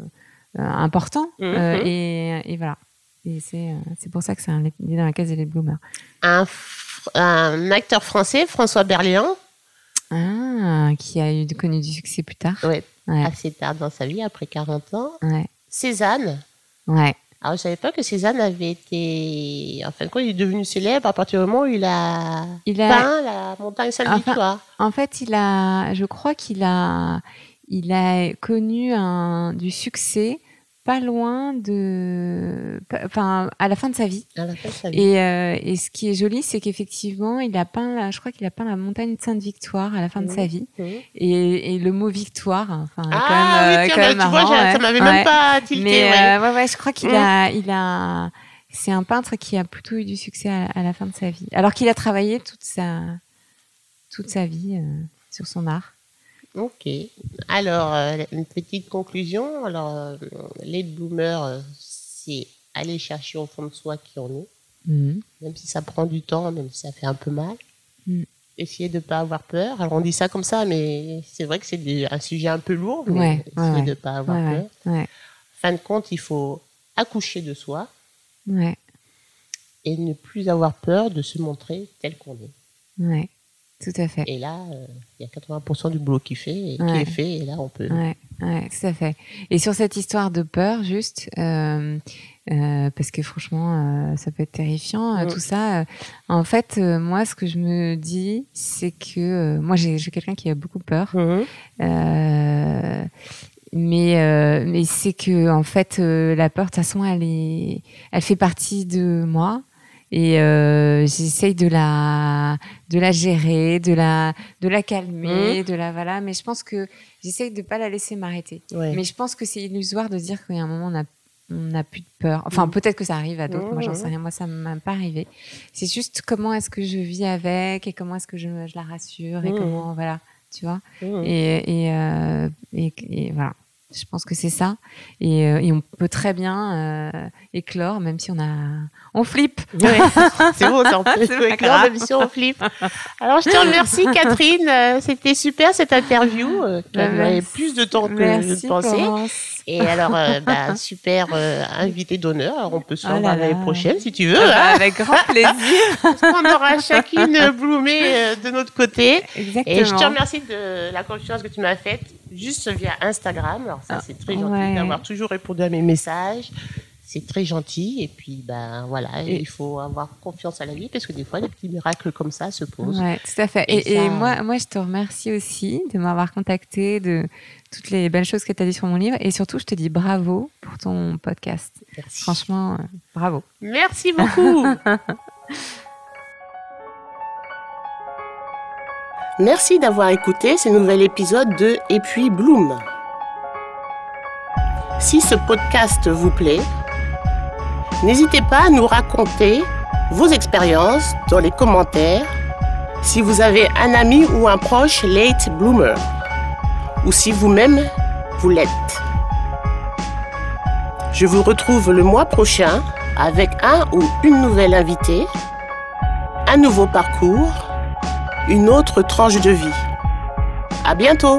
important. Mhm. euh, et, et voilà. Et c'est euh, c'est pour ça que c'est un, il est dans la case des late bloomers. un, acteur français, François Berléand, Ah, qui a eu connu du succès plus tard. ouais, Ouais, assez tard dans sa vie, après 40 ans. ouais, Cézanne. ouais. Alors, je savais pas que Cézanne avait été. En fin de compte, il est devenu célèbre à partir du moment où il a Il a, peint la montagne Sainte-Victoire. en fait, il a, je crois qu'il a, il a connu un, du succès pas loin de, enfin, à la fin de sa vie. À la fin de sa vie. Et, euh, et ce qui est joli, c'est qu'effectivement, il a peint, la, je crois qu'il a peint la montagne Sainte-Victoire à la fin de sa vie. Hum. Et, et le mot victoire, enfin, Ah quand même, euh, quand même bah, tu vois, marrant, ouais. ça m'avait Ouais. même pas tilté. Mais ouais. euh, ouais, ouais, je crois qu'il a, il a, c'est un peintre qui a plutôt eu du succès à, à la fin de sa vie. Alors qu'il a travaillé toute sa, toute sa vie euh, sur son art. Ok. Alors, euh, une petite conclusion. Alors, euh, les bloomers, euh, c'est aller chercher au fond de soi qui on est, Mhm. même si ça prend du temps, même si ça fait un peu mal. Mm. Essayer de ne pas avoir peur. Alors, on dit ça comme ça, mais c'est vrai que c'est des- un sujet un peu lourd, mais Ouais, essayer ouais. de ne pas avoir Ouais, peur. ouais, Fin de compte, il faut accoucher de soi et ne plus avoir peur de se montrer tel qu'on est. tout à fait. Et là, euh, il y a 80% du boulot qui fait et qui Ouais. est fait, et là, on peut. Ouais, ouais, tout à fait. Et sur cette histoire de peur, juste, euh, euh, parce que franchement, euh, ça peut être terrifiant, Mm. tout ça. euh, en fait, euh, moi, ce que je me dis, c'est que euh, moi, j'ai quelqu'un qui a beaucoup peur. Mhm. Euh, mais euh, mais c'est que en fait euh, la peur de toute façon elle est elle fait partie de moi et euh, j'essaye de la de la gérer de la de la calmer de la voilà mais je pense que j'essaye de pas la laisser m'arrêter Ouais. mais je pense que c'est illusoire de dire qu'il y a un moment on a on n'a plus de peur. Enfin, Mm. peut-être que ça arrive à d'autres. Moi, j'en Mhm. sais rien. Moi, ça m'a pas arrivé. C'est juste comment est-ce que je vis avec et comment est-ce que je, je la rassure et comment, voilà, tu vois. Et, et, euh, et, et voilà. Je pense que c'est ça. Et, euh, et on peut très bien euh, éclore, même si on a, on flippe. Ouais, c'est bon, ça, on peut éclore l'émission au flip. Alors, je te remercie, Catherine. Euh, C'était super cette interview. A Bah, merci. plus de temps que je Merci, ne pensais. Florence. Et alors, euh, bah, super euh, invité d'onneur. Alors, on peut se Oh là revoir là. l'année prochaine si tu veux. Ah bah, hein. avec grand plaisir. on aura chacune bloomé de notre côté. Exactement. Et je te remercie de la confiance que tu m'as faite juste via Instagram. Alors ça, Ah, c'est très gentil ouais. d'avoir toujours répondu à mes messages. C'est très gentil. Et puis, ben voilà, Et- il faut avoir confiance à la vie parce que des fois, des petits miracles comme ça se posent. Ouais, tout à fait. Et Et, et ça- moi, moi, je te remercie aussi de m'avoir contacté, de toutes les belles choses que tu as dit sur mon livre. Et surtout, je te dis bravo pour ton podcast. Merci. Franchement, euh, bravo. Merci beaucoup. Merci d'avoir écouté ce nouvel épisode de Et puis Bloom. Si ce podcast vous plaît, n'hésitez pas à nous raconter vos expériences dans les commentaires si vous avez un ami ou un proche late bloomer ou si vous-même vous l'êtes. Je vous retrouve le mois prochain avec un ou une nouvelle invitée, un nouveau parcours, une autre tranche de vie. À bientôt!